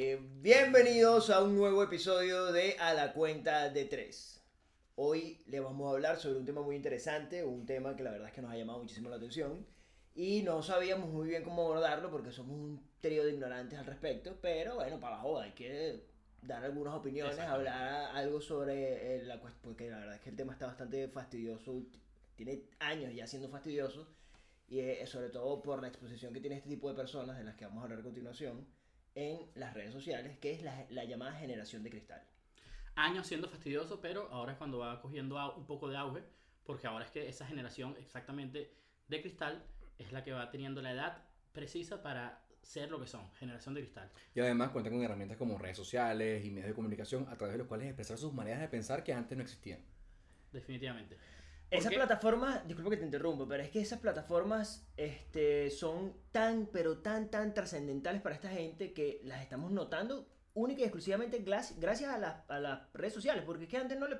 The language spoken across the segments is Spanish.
Eh, bienvenidos a un nuevo episodio de A la cuenta de tres. Hoy le vamos a hablar sobre un tema muy interesante, un tema que la verdad es que nos ha llamado muchísimo la atención y no sabíamos muy bien cómo abordarlo porque somos un trío de ignorantes al respecto, pero bueno, para la joda, hay que dar algunas opiniones, hablar algo sobre eh, la cuestión, porque la verdad es que el tema está bastante fastidioso, tiene años ya siendo fastidioso y eh, sobre todo por la exposición que tiene este tipo de personas de las que vamos a hablar a continuación en las redes sociales, que es la, la llamada generación de cristal. Años siendo fastidioso, pero ahora es cuando va cogiendo un poco de auge, porque ahora es que esa generación exactamente de cristal es la que va teniendo la edad precisa para ser lo que son, generación de cristal. Y además cuentan con herramientas como redes sociales y medios de comunicación a través de los cuales expresar sus maneras de pensar que antes no existían. Definitivamente. Esas plataformas, disculpa que te interrumpa, pero es que esas plataformas este, son tan, pero tan, tan trascendentales para esta gente que las estamos notando única y exclusivamente gracias a, las- a las redes sociales, porque es que antes no le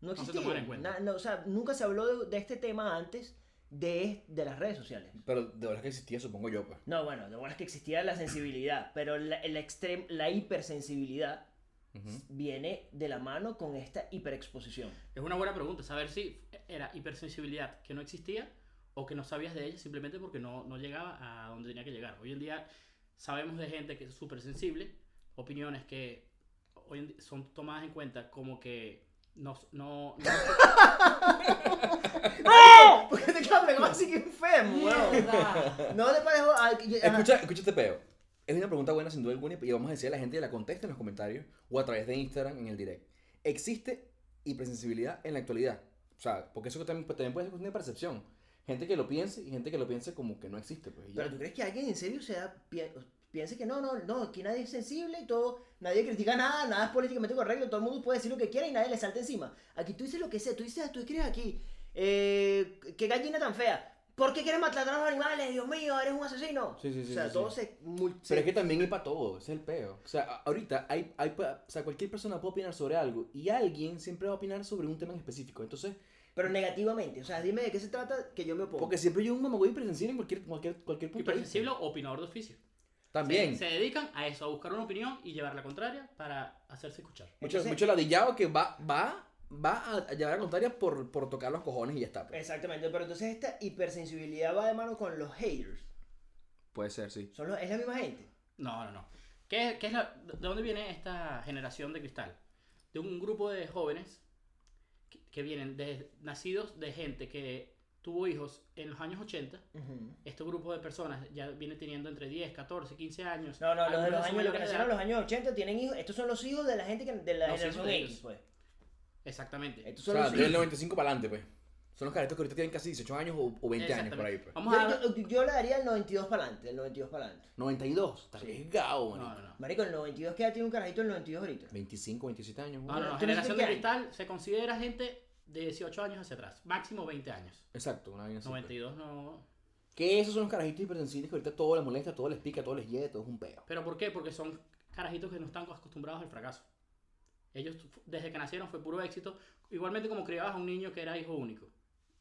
no se existía. tomaban en cuenta. Na- no, o sea, nunca se habló de, de este tema antes de, de las redes sociales. Pero de verdad que existía, supongo yo, pues. No, bueno, de es que existía la sensibilidad, pero la, la, extrem- la hipersensibilidad Ujú. viene de la mano con esta hiperexposición. Es una buena pregunta, saber si era hipersensibilidad que no existía o que no sabías de ella simplemente porque no, no llegaba a donde tenía que llegar. Hoy en día sabemos de gente que es súper sensible, opiniones que hoy en día son tomadas en cuenta como que no... no, no- ¡No! ¿Por qué te quedas pegado así que enfermo. No te parejo. ajá. Escucha, escucha este peo. Es una pregunta buena sin duda alguna y vamos a decirle a la gente que la conteste en los comentarios o a través de Instagram en el direct. ¿Existe hipersensibilidad en la actualidad? O sea, porque eso también, también puede ser cuestión de percepción. Gente que lo piense y gente que lo piense como que no existe. Pues. Pero tú crees que alguien en serio sea, pi- piense que no, no, no, aquí nadie es sensible y todo, nadie critica nada, nada es políticamente correcto, todo el mundo puede decir lo que quiera y nadie le salta encima. Aquí tú dices lo que sea, tú dices, tú escribes aquí, eh, qué gallina tan fea. ¿Por qué quieres matar a los animales? Dios mío, eres un asesino. Sí, sí, sí, o sea, sí, todo sí. se, se- Pero es que también hay para todo, ese es el peo. O sea, ahorita hay, hay, o sea, cualquier persona puede opinar sobre algo y alguien siempre va a opinar sobre un tema en específico. Entonces, Pero negativamente, o sea, dime de qué se trata que yo me opongo. porque siempre hay un mamagüey hipersensible en cualquier, cualquier, cualquier punto. Hipersensible o opinador de oficio. También. Se, se dedican a eso, a buscar una opinión y llevar la contraria para hacerse escuchar. Mucho, Entonces- mucho ladillado que va, va, va a a llevar a contraria por, por tocar los cojones y ya está. pues. Exactamente, pero entonces esta hipersensibilidad va de mano con los haters. Puede ser, sí. Son los- es la misma gente. No, no, no. ¿Qué, qué es la- ¿De dónde viene esta generación de cristal? De un grupo de jóvenes que, vienen de, nacidos de gente que tuvo hijos en los años 80. Ujú. Este grupo de personas ya viene teniendo entre 10, 14, 15 años. No, no, los de los años, los que nacieron en los años 80 tienen hijos. Estos son los hijos de la gente que, de la Los generación X, pues. Exactamente. Estos O son sea, los del hijos. 95 para adelante, pues. Son los caritos que ahorita tienen casi 18 años o, o 20 años por ahí, pues. Vamos a... Yo, yo- yo le daría el 92 para adelante, el 92 para adelante. 92. Está Sí. arriesgado, No, no, no. Marico, el 92 que ya tiene un carajito el 92 ahorita. 25, 27 años. No, no, no. ¿Tú no Generación de cristal se considera gente de 18 años hacia atrás. Máximo 20 años. Exacto, una vaina así, pues. 92 no... Que esos son los carajitos hipersensibles que ahorita todo les molesta, todo les pica, todo les hiede, todo es un peo. ¿Pero por qué? Porque son carajitos que no están acostumbrados al fracaso. Ellos, desde que nacieron, fue puro éxito. Igualmente como criabas a un niño que era hijo único.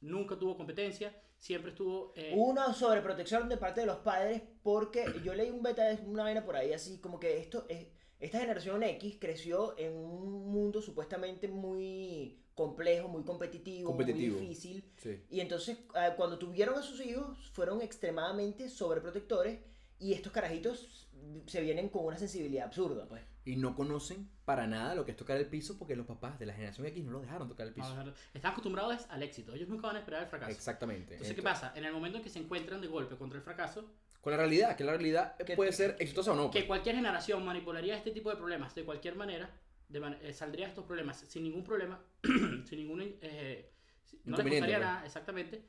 Nunca tuvo competencia, siempre estuvo... eh, Una sobreprotección de parte de los padres porque yo leí un beta, una vaina por ahí así como que esto es, esta generación X creció en un mundo supuestamente muy complejo, muy competitivo, Competitivo. muy difícil. Sí. Y entonces eh, cuando tuvieron a sus hijos fueron extremadamente sobreprotectores y estos carajitos se vienen con una sensibilidad absurda, pues. Y no conocen para nada lo que es tocar el piso porque los papás de la generación X no lo dejaron tocar el piso. ver, están acostumbrados al éxito. Ellos nunca van a esperar el fracaso. Exactamente. Entonces, ¿qué pasa? En el momento en que se encuentran de golpe contra el fracaso, Con la realidad, que la realidad Que- puede ser exitosa o no. pues. que cualquier generación manipularía este tipo de problemas de cualquier manera, de man- eh, saldría estos problemas sin ningún problema, sin ningún... eh, no les costaría pues. nada, exactamente.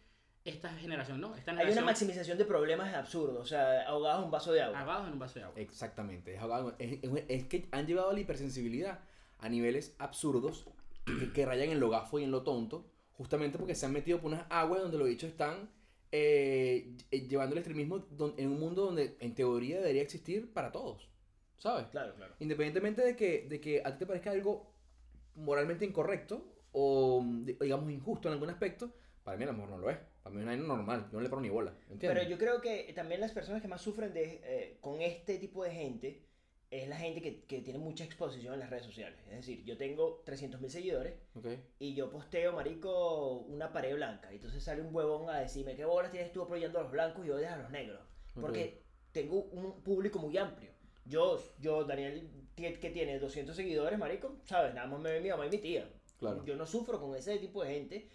Esta generación, ¿no? Esta Hay una maximización de problemas absurdos, o sea, ahogados en un vaso de agua. ahogados en un vaso de agua. Exactamente. Es, ahogado- es- es- que han llevado la hipersensibilidad a niveles absurdos que, que rayan en lo gafo y en lo tonto, justamente porque se han metido por unas aguas donde los bichos están eh, ll- llevando el extremismo don- en un mundo donde en teoría debería existir para todos. ¿Sabes? Claro, claro. Independientemente de que, de que a ti te parezca algo moralmente incorrecto o di- digamos injusto en algún aspecto, para mí a lo mejor no lo es. Para mí es una vaina normal. Yo no le paro ni bola. ¿Entiendes? Pero yo creo que también las personas que más sufren de, eh, con este tipo de gente es la gente que, que tiene mucha exposición en las redes sociales. Es decir, yo tengo 300.000 seguidores Ok. y yo posteo, marico, una pared blanca. Y entonces sale un huevón a decirme, ¿qué bolas tienes tú apoyando a los blancos y odias a los negros? Porque tengo un público muy amplio. Yo, yo Daniel, que tiene 200 seguidores, marico, ¿sabes? Nada más me ve mi mamá y mi tía. Claro. Yo no sufro con ese tipo de gente.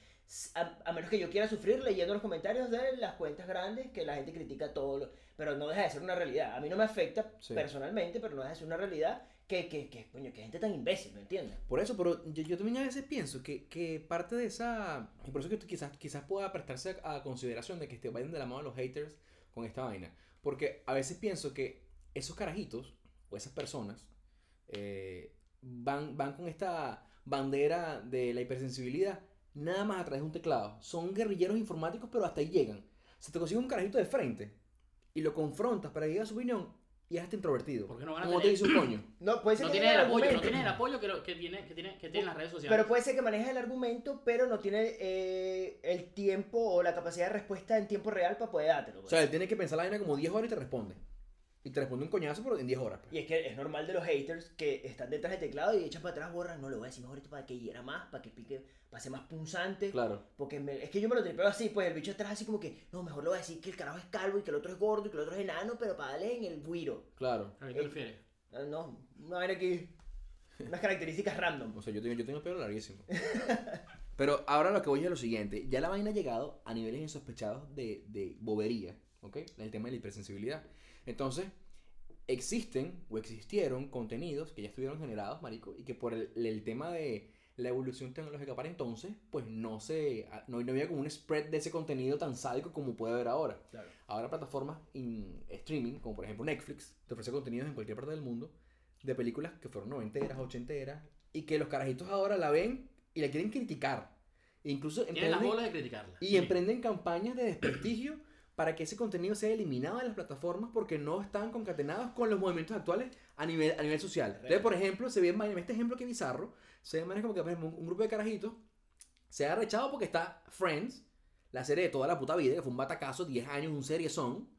A, a menos que yo quiera sufrir leyendo los comentarios de las cuentas grandes que la gente critica todo. Lo, pero no deja de ser una realidad. A mí no me afecta Sí. personalmente, pero no deja de ser una realidad que, que, que, coño, que gente tan imbécil, ¿me entiendes? Por eso, pero yo, yo también a veces pienso que, que parte de esa... Y por eso que quizás, quizás pueda prestarse a, a consideración de que este, vayan de la mano los haters con esta vaina. Porque a veces pienso que esos carajitos o esas personas eh, van, van con esta bandera de la hipersensibilidad nada más a través de un teclado. Son guerrilleros informáticos, pero hasta ahí llegan. Si te consigues un carajito de frente y lo confrontas para que diga su opinión y es hasta introvertido. Porque no van a Como te tener- dice un coño. No, puede ser No que tiene el apoyo, no tiene el apoyo que, lo- que tiene, que tiene, que tienen las redes sociales. Pero puede ser que maneje el argumento, pero no tiene eh, el tiempo o la capacidad de respuesta en tiempo real para poder dártelo. O pues. sea, él tiene que pensar la vaina como 10 horas y te responde. Y te responde un coñazo, pero en 10 horas. pues. Y es que es normal de los haters que están detrás del teclado y echan para atrás, borran, no le voy a decir mejor esto para que hiera más, para que pique, para ser más punzante. Claro. Porque me- es que yo me lo tripeo así, pues el bicho atrás así como que, no, mejor le voy a decir que el carajo es calvo y que el otro es gordo y que el otro es enano, pero para darle en el guiro. Claro. ¿A qué te Eh, refieres? Ah, No, una vaina aquí, unas características random. O sea, yo tengo, yo tengo el pelo larguísimo. Pero ahora lo que voy es lo siguiente. Ya la vaina ha llegado a niveles insospechados de, de bobería, ¿ok? El tema de la hipersensibilidad. Entonces, existen o existieron contenidos que ya estuvieron generados, marico, y que por el, el tema de la evolución tecnológica para entonces, pues no se, no, no había como un spread de ese contenido tan sádico como puede haber ahora. Claro. Ahora plataformas in streaming, como por ejemplo Netflix, te ofrece contenidos en cualquier parte del mundo de películas que fueron noventeras, ochenteras, y que los carajitos ahora la ven y la quieren criticar. E incluso Tienen las bolas de criticarla. y Sí. emprenden campañas de desprestigio para que ese contenido sea eliminado de las plataformas porque no están concatenados con los movimientos actuales a nivel, a nivel social. Entonces, por ejemplo, se ve en este ejemplo que bizarro, se ve como que por ejemplo, un, grupo de carajitos se ha rechado porque está Friends, la serie de toda la puta vida, que fue un batacazo, 10 años, un serie son.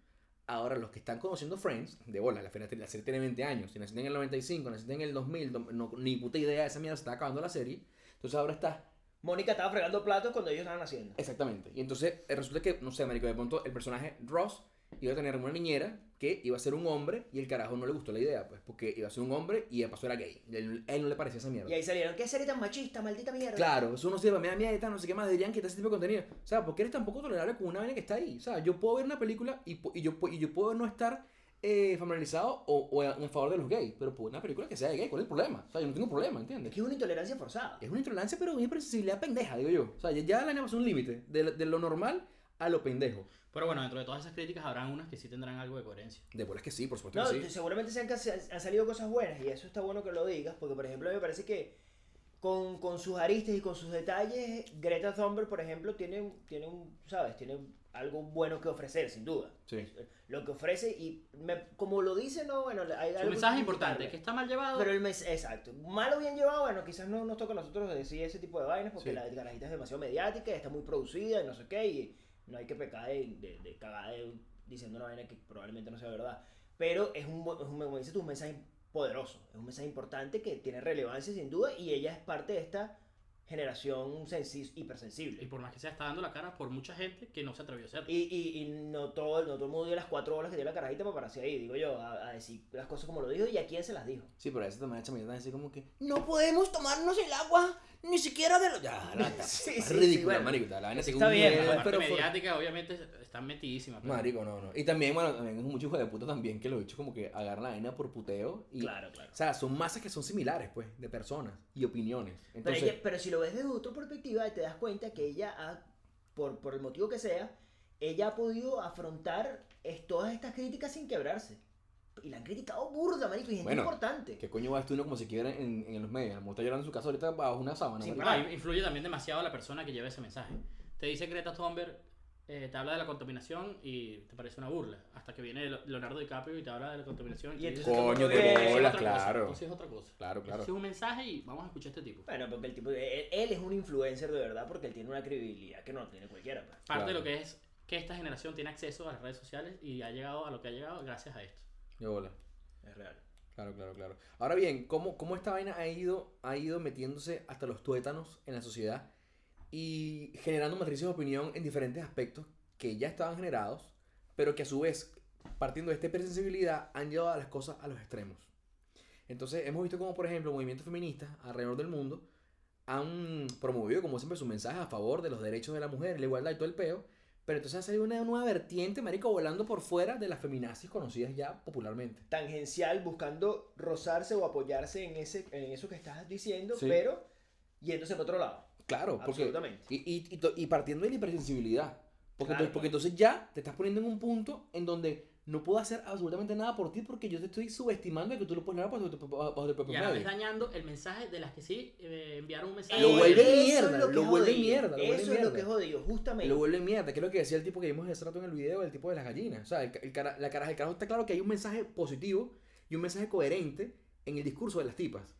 Ahora, los que están conociendo Friends, de bola, la, serie- la serie tiene 20 años, si naciste en el 95, naciste en el 2000, no, no- ni puta idea de esa mierda, se está acabando la serie. Entonces ahora está Mónica estaba fregando platos cuando ellos estaban haciendo. Exactamente. Y entonces eh, resulta que, no sé, marico, de pronto el personaje Ross iba a tener una niñera que iba a ser un hombre y el carajo no le gustó la idea, pues, porque iba a ser un hombre y de paso era gay. Él, él no le parecía esa mierda. Y ahí salieron, ¿qué serie tan machista, maldita mierda? Claro, eso no sirve, me da mierda, no sé qué más, deberían quitar ese tipo de contenido. O sea, porque eres tan poco tolerable con una vaina que está ahí. O sea, yo puedo ver una película y, y, yo, y yo puedo no estar eh, familiarizado o, o en favor de los gays, pero puedo ver una película que sea de gay, ¿cuál es el problema? O sea, yo no tengo problema, Es ¿entiendes? que es una intolerancia forzada. Es una intolerancia, pero una hipersensibilidad pendeja, digo yo. O sea, ya, ya la vaina pasó un límite de, de lo normal a lo pendejo. Pero bueno, dentro de todas esas críticas habrán unas que sí tendrán algo de coherencia. De bolas que sí, por supuesto No, que sí. seguramente se han, han salido cosas buenas y eso está bueno que lo digas, porque por ejemplo me parece que con, con sus aristas y con sus detalles, Greta Thunberg, por ejemplo, tiene, un- tiene un, ¿sabes? Tiene algo bueno que ofrecer, sin duda. Sí. Lo que ofrece y me- como lo dice, no, bueno, hay Su algo mensaje importante, que está mal llevado. Pero el mes, exacto. Malo bien llevado, bueno, quizás no nos toca a nosotros decir ese tipo de vainas porque Sí. la carajita es demasiado mediática, está muy producida y no sé qué, y no hay que pecar de, de, de cagada de- diciendo una vaina que probablemente no sea verdad. Pero es un, es un, como dices tú, un mensaje poderoso, es un mensaje importante que tiene relevancia sin duda y ella es parte de esta generación sensi- Y hipersensible. por más que sea, está dando la cara por mucha gente que no se atrevió a hacerlo. Y, y, y no, todo, no todo el mundo dio las cuatro horas que dio la carajita para pararse ahí, digo yo, a, a decir las cosas como lo dijo y a quién se las dijo. Sí, pero a veces también chamita así como que no podemos tomarnos el agua ni siquiera de lo. Ya, la. Sí, ridícula, sí, bueno. marico. La vaina tiene está bien, la parte mediática, obviamente, están metidísimas. pero- Marico, no, no. Y también, bueno, también es mucho hijo de puta también que lo he dicho como que agarran la vaina por puteo. Y, Claro, claro. O sea, son masas que son similares, pues, de personas y opiniones. Pero, Entonces, ella- pero si lo ves desde otra perspectiva, te das cuenta que ella, ha, por, por el motivo que sea, ella ha podido afrontar es- todas estas críticas sin quebrarse. Y la han criticado burda, marico, y gente Bueno, importante. ¿qué coño va a esto uno como si quiera en, en los medios? Como está llorando en su casa ahorita bajo una sábana. Sí, influye también demasiado la persona que lleva ese mensaje. Te dice Greta Thunberg, eh, te habla de la contaminación y te parece una burla. Hasta que viene Le- Leonardo DiCaprio y te habla de la contaminación. Y te entonces Coño que- de "Eso es bola, otra cosa, claro. entonces es otra cosa. Claro, claro. Es un mensaje y vamos a escuchar a este tipo. Bueno, porque el tipo, él, él es un influencer de verdad porque él tiene una credibilidad que no tiene cualquiera. pues. Parte de lo que es que esta generación tiene acceso a las redes sociales y ha llegado a lo que ha llegado gracias a esto. De bola. Es real. Claro, claro, claro. Ahora bien, ¿cómo, cómo esta vaina ha ido, ha ido metiéndose hasta los tuétanos en la sociedad y generando matrices de opinión en diferentes aspectos que ya estaban generados, pero que a su vez, partiendo de esta hipersensibilidad, han llevado a las cosas a los extremos. Entonces, hemos visto como, por ejemplo, movimientos feministas alrededor del mundo han promovido, como siempre, su mensaje a favor de los derechos de la mujer, la igualdad y todo el peo, pero entonces ha salido una nueva vertiente, marico, volando por fuera de las feminazis conocidas ya popularmente. Tangencial, buscando rozarse o apoyarse en, ese, en eso que estás diciendo, Sí. pero yéndose para otro lado. Claro, porque... Absolutamente. Y, y, y y partiendo de la hipersensibilidad. Porque, Claro, entonces, porque entonces ya te estás poniendo en un punto en donde no puedo hacer absolutamente nada por ti porque yo te estoy subestimando de que tú lo puedes lograr bajo tu, propio Y a la vez medio. dañando el mensaje de las que sí eh, enviaron un mensaje. Lo vuelve mierda, lo que lo es vuelve mierda, lo vuelve Eso es lo que jodido, justamente. Lo vuelve mierda, que es lo que decía el tipo que vimos hace rato en el video, el tipo de las gallinas. O sea, el, el, cara- la caraja, el carajo está claro que hay un mensaje positivo y un mensaje coherente en el discurso de las tipas.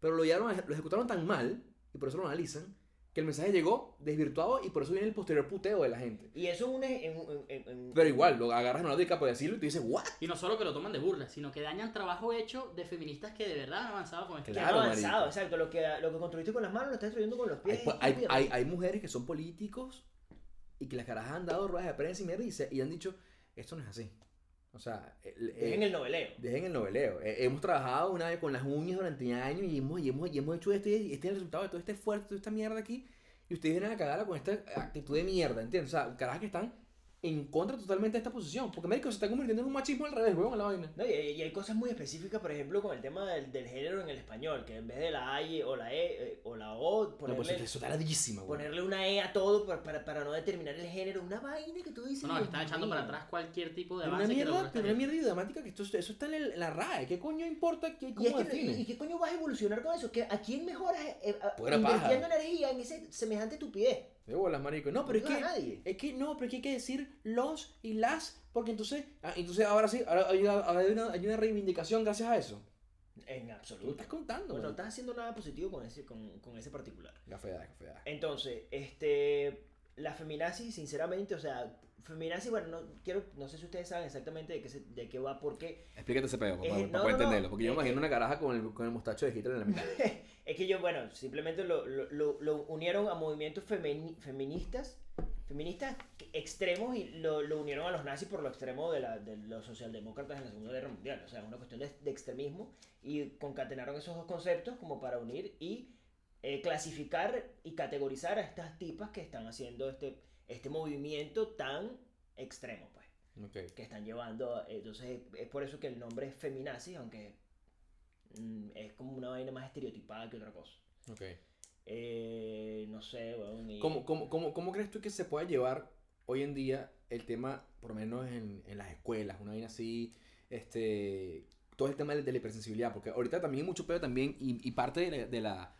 Pero lo, llevaron lo ejecutaron tan mal, y por eso lo analizan, que el mensaje llegó desvirtuado y por eso viene el posterior puteo de la gente. Y eso es un... en- en- en- Pero igual, lo agarras a Leonardo DiCaprio de decirlo y tú dices, ¿what? Y no solo que lo toman de burla, sino que dañan trabajo hecho de feministas que de verdad han avanzado con este que Claro, han avanzado, marico. exacto. Lo que, lo que construiste con las manos lo estás destruyendo con los Hay, pies. hay, estúpido. hay, hay mujeres que son políticos y que las carajas han dado ruedas de prensa y mierda y, se- y han dicho, esto no es así. O sea, el- Dejen eh, el noveleo. Dejen el noveleo. Eh, hemos trabajado una vez con las uñas durante años y hemos, y hemos, y hemos hecho esto y este es el resultado de todo este esfuerzo, toda esta mierda aquí. Y ustedes vienen a cagarla con esta actitud de mierda, ¿entiendes? O sea, carajas que están en contra totalmente de esta posición. Porque médico se está convirtiendo en un machismo al revés, weón, la vaina. No, y, y hay cosas muy específicas, por ejemplo, con el tema del, del género en el español, que en vez de la A y- o la E eh, o la O, No, ponerle, pues está ladísima, weón. ponerle una E a todo para, para, para no determinar el género. Una vaina que tú dices. No, no, están echando para atrás cualquier tipo de avance una mierda, pero una mierda idiomática que esto, eso está en, el- en la RAE. ¿Qué coño importa? ¿Qué, ¿Y, ¿Cómo es que- y- y qué coño vas a evolucionar con eso? ¿Que ¿A quién mejoras eh, a- invirtiendo paja. energía en ese semejante estupidez? De bolas, marico. No, pero es No que... nadie. Es que no, pero es que hay que decir los y las, porque entonces, ah, entonces ahora sí, ahora hay una, hay una, hay una reivindicación gracias a eso. En Tú absoluto. estás contando. Bueno, no estás haciendo nada positivo con ese, con, con ese particular. Cafeada, cafeada. Entonces, este, la feminazi, sinceramente, o sea, feminazi, bueno, no, quiero, no sé si ustedes saben exactamente de qué, se- de qué va, porque Explícate ese pedo, Eh, para, no, para no, no, entenderlo, porque yo es me imagino una caraja con el, con el mostacho de Hitler en la mitad. es que yo, bueno, simplemente lo, lo, lo- unieron a movimientos femini- feministas, feministas extremos y lo, lo unieron a los nazis por lo extremo de, la, de los socialdemócratas en la Segunda Guerra Mundial. O sea, es una cuestión de, de extremismo y concatenaron esos dos conceptos como para unir y eh, clasificar y categorizar a estas tipas que están haciendo este, este movimiento tan extremo, pues, Ok. que están llevando. Entonces, es por eso que el nombre es feminazi, aunque mm, es como una vaina más estereotipada que otra cosa. ok. Eh, no sé, y- ¿Cómo, cómo, cómo, cómo crees tú que se pueda llevar hoy en día el tema, por lo menos en, en las escuelas, una vaina así, este, todo el tema de, de la hipersensibilidad? Porque ahorita también hay mucho pedo también y, y parte de la, de la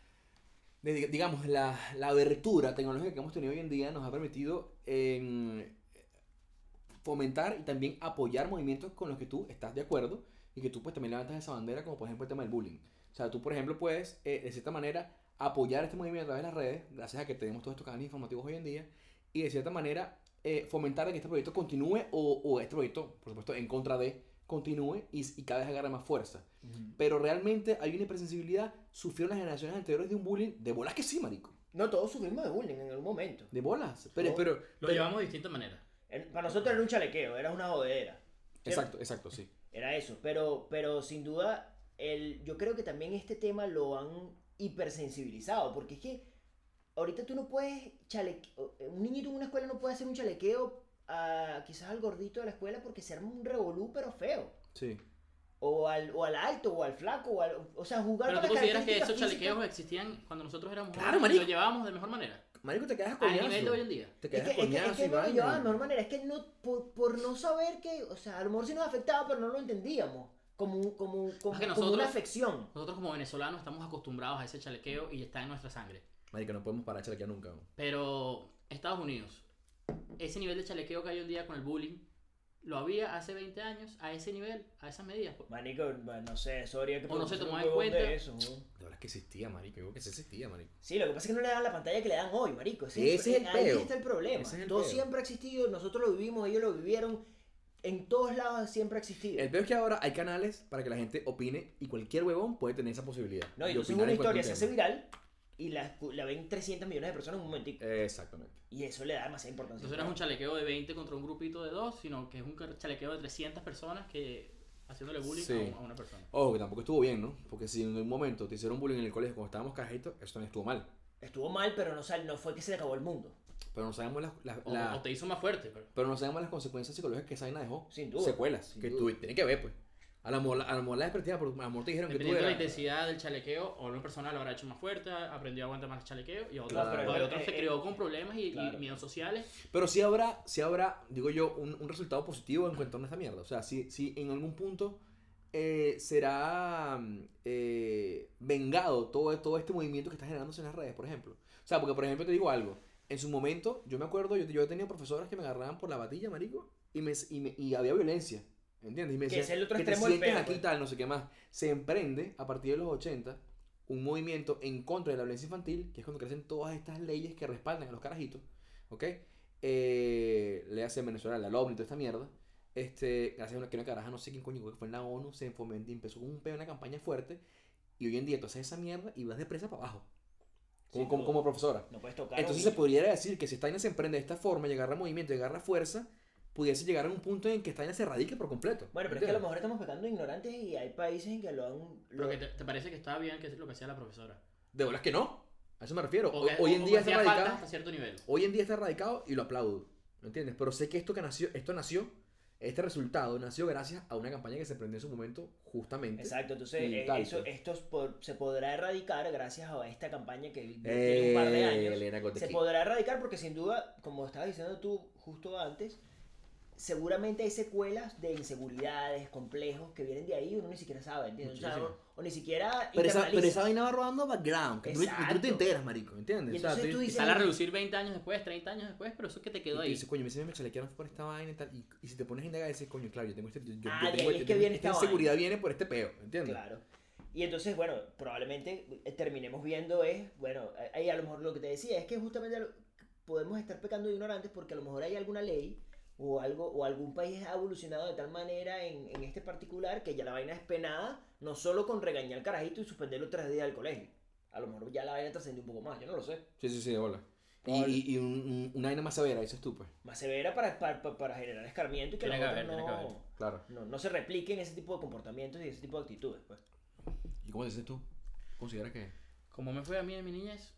digamos, la, la abertura tecnológica que hemos tenido hoy en día nos ha permitido en fomentar y también apoyar movimientos con los que tú estás de acuerdo y que tú pues también levantas esa bandera, como por ejemplo el tema del bullying. O sea, tú por ejemplo puedes, eh, de cierta manera, apoyar este movimiento a través de las redes, gracias a que tenemos todos estos canales informativos hoy en día, y de cierta manera eh, fomentar que este proyecto continúe o este proyecto, por supuesto, en contra de, continúe y, y cada vez agarre más fuerza. Pero realmente hay una hipersensibilidad, sufrieron las generaciones anteriores de un bullying, de bolas que sí, marico. No, todos sufrimos de bullying en algún momento. De bolas. Pero, No. pero, Lo pero- llevamos de distintas maneras. En- para nosotros era un chalequeo, era una jodera. Exacto, exacto, sí. Era eso. Pero, pero sin duda, el, yo creo que también este tema lo han hipersensibilizado. Porque es que ahorita tú no puedes chalequeo. Un niñito en una escuela no puede hacer un chalequeo a quizás al gordito de la escuela porque se arma un revolú, pero feo. Sí. O al, o al alto, o al flaco, o, al, o sea, jugar Pero tú consideras que esos físicas. chalequeos existían cuando nosotros éramos Claro, jóvenes y marico. lo llevábamos de mejor manera. Marico, te quedas a A coñazo. nivel de hoy en día. Te Es quedas que, a es que, es coñazo que y no lo llevaba de mejor manera, es que no, por, por no saber que, o sea, a lo mejor sí nos afectaba, pero no lo entendíamos, como, como, como, que como nosotros- una afección. Nosotros como venezolanos estamos acostumbrados a ese chalequeo y está en nuestra sangre. Marico, no podemos parar de chalequear nunca. ¿no? Pero Estados Unidos, ese nivel de chalequeo que hay hoy en día con el bullying, lo había hace 20 años a ese nivel, a esas medidas. pues. Manico, bueno, no sé, eso habría que O no se tomaba en huevón de cuenta. eso, ¿no? De verdad que existía, marico. Yo que sí existía, marico. Sí, lo que pasa es que no le dan la pantalla que le dan hoy, marico. Ese es el ahí peo. está el problema. Ese es el Todo peo. siempre ha existido, nosotros lo vivimos, ellos lo vivieron. en todos lados siempre ha existido. El peor es que ahora hay canales para que la gente opine y cualquier huevón puede tener esa posibilidad. No, y entonces una historia se hace viral y la, la ven 300 millones de personas en un momentico. Exactamente. Y eso le da demasiada importancia. Entonces no es un chalequeo de 20 contra un grupito de dos, sino que es un chalequeo de 300 personas que haciéndole bullying Sí. a, un- a una persona. Ojo, que tampoco estuvo bien, ¿no? Porque si en un momento te hicieron bullying en el colegio cuando estábamos carajitos, eso también estuvo mal. Estuvo mal, pero no, sal- no fue que se le acabó el mundo. Pero no sabemos las, las- O, la- o te hizo más fuerte. Pero... pero no sabemos las consecuencias psicológicas que esa vaina dejó. Sin duda, Secuelas. sin que duda. tú tiene que ver, pues. A la mola, a la mola despertada, porque a lo mejor te dijeron que tú Dependiendo de la eras... intensidad del chalequeo, o una persona lo habrá hecho más fuerte, aprendió a aguantar más el chalequeo, y otro, Claro, o pero- otro se eh, crió con problemas y, y claro. miedos sociales. Pero sí habrá, sí habrá, digo yo, un, un resultado positivo en cuanto a esta mierda. O sea, si, si en algún punto eh, será eh, vengado todo, todo este movimiento que está generándose en las redes, por ejemplo. O sea, porque por ejemplo te digo algo. En su momento, yo me acuerdo, yo, yo he tenido profesoras que me agarraban por la batilla, marico, y, me, y, me- y había violencia. ¿Entiendes? Y me Que es el otro que te extremo del sientes peo, aquí pues. tal, no sé qué más. Se emprende a partir de los 80 un movimiento en contra de la violencia infantil, que es cuando crecen todas estas leyes que respaldan a los carajitos, ¿ok? Eh, le hace en Venezuela la LOMNI y toda esta mierda. Este, gracias a una, que una caraja, no sé quién coño, que fue en la ONU, se fomentó, empezó con un una campaña fuerte, y hoy en día tú haces esa mierda y vas de presa para abajo, como, Sin como, como profesora. No puedes tocar. Entonces se pudiera decir que si esta vaina se emprende de esta forma, llegar a movimiento, llegar a fuerza, pudiese llegar a un punto en que esta vaina se radique por completo. Bueno, pero es que a lo mejor estamos pecando ignorantes y hay países en que lo han. Pero lo- que te, te parece que estaba bien que es lo que hacía la profesora. De bolas que no, a eso me refiero. O Hoy, o- en día está hacía falta radicado. hasta cierto nivel. Hoy en día está radicado y lo aplaudo. ¿Me entiendes? Pero sé que esto que nació, esto nació, este resultado nació gracias a una campaña que se prendió en su momento, justamente. Exacto, entonces eh, eso, pues. esto es por- se podrá erradicar gracias a esta campaña que tiene un par de Eh, años. Elena Se podrá erradicar porque sin duda, como estabas diciendo tú justo antes, seguramente hay secuelas de inseguridades, complejos que vienen de ahí y uno ni siquiera sabe, ¿entiendes? O, sea, Muchísimo. o, o ni siquiera Pero esa, pero internaliza. esa vaina va robando background, que tú, te enteras, marico, ¿entiendes? Y O sea, entonces tú- tú Y dices- sale a reducir 20 años después, 30 años después, pero eso que te y quedó ahí. dices, coño, mí se me chalequearon por esta vaina y tal. Y, y si te pones a indagar, dices, coño, claro, yo tengo este. Yo, Ah, yo de tengo, ahí es yo que tengo- viene esta inseguridad viene por este peo, ¿entiendes? Claro. Y entonces, bueno, probablemente eh, terminemos viendo es, bueno, eh, ahí a lo mejor lo que te decía es que justamente podemos estar pecando de ignorantes porque a lo mejor hay alguna ley o algo o algún país ha evolucionado de tal manera en, en este particular que ya la vaina es penada, no solo con regañar al carajito y suspenderlo tres días del colegio. A lo mejor ya la vaina trascendió un poco más, yo no lo sé. Sí, sí, sí, hola. Y, y, y un- un- una vaina más severa, dices tú, pues. Más severa para, para, para- generar escarmiento y que que haber. no, Claro. no, no se repliquen ese tipo de comportamientos y ese tipo de actitudes. Pues. ¿Y cómo dices tú? ¿Consideras que? Como me fue a mí en mi niñez,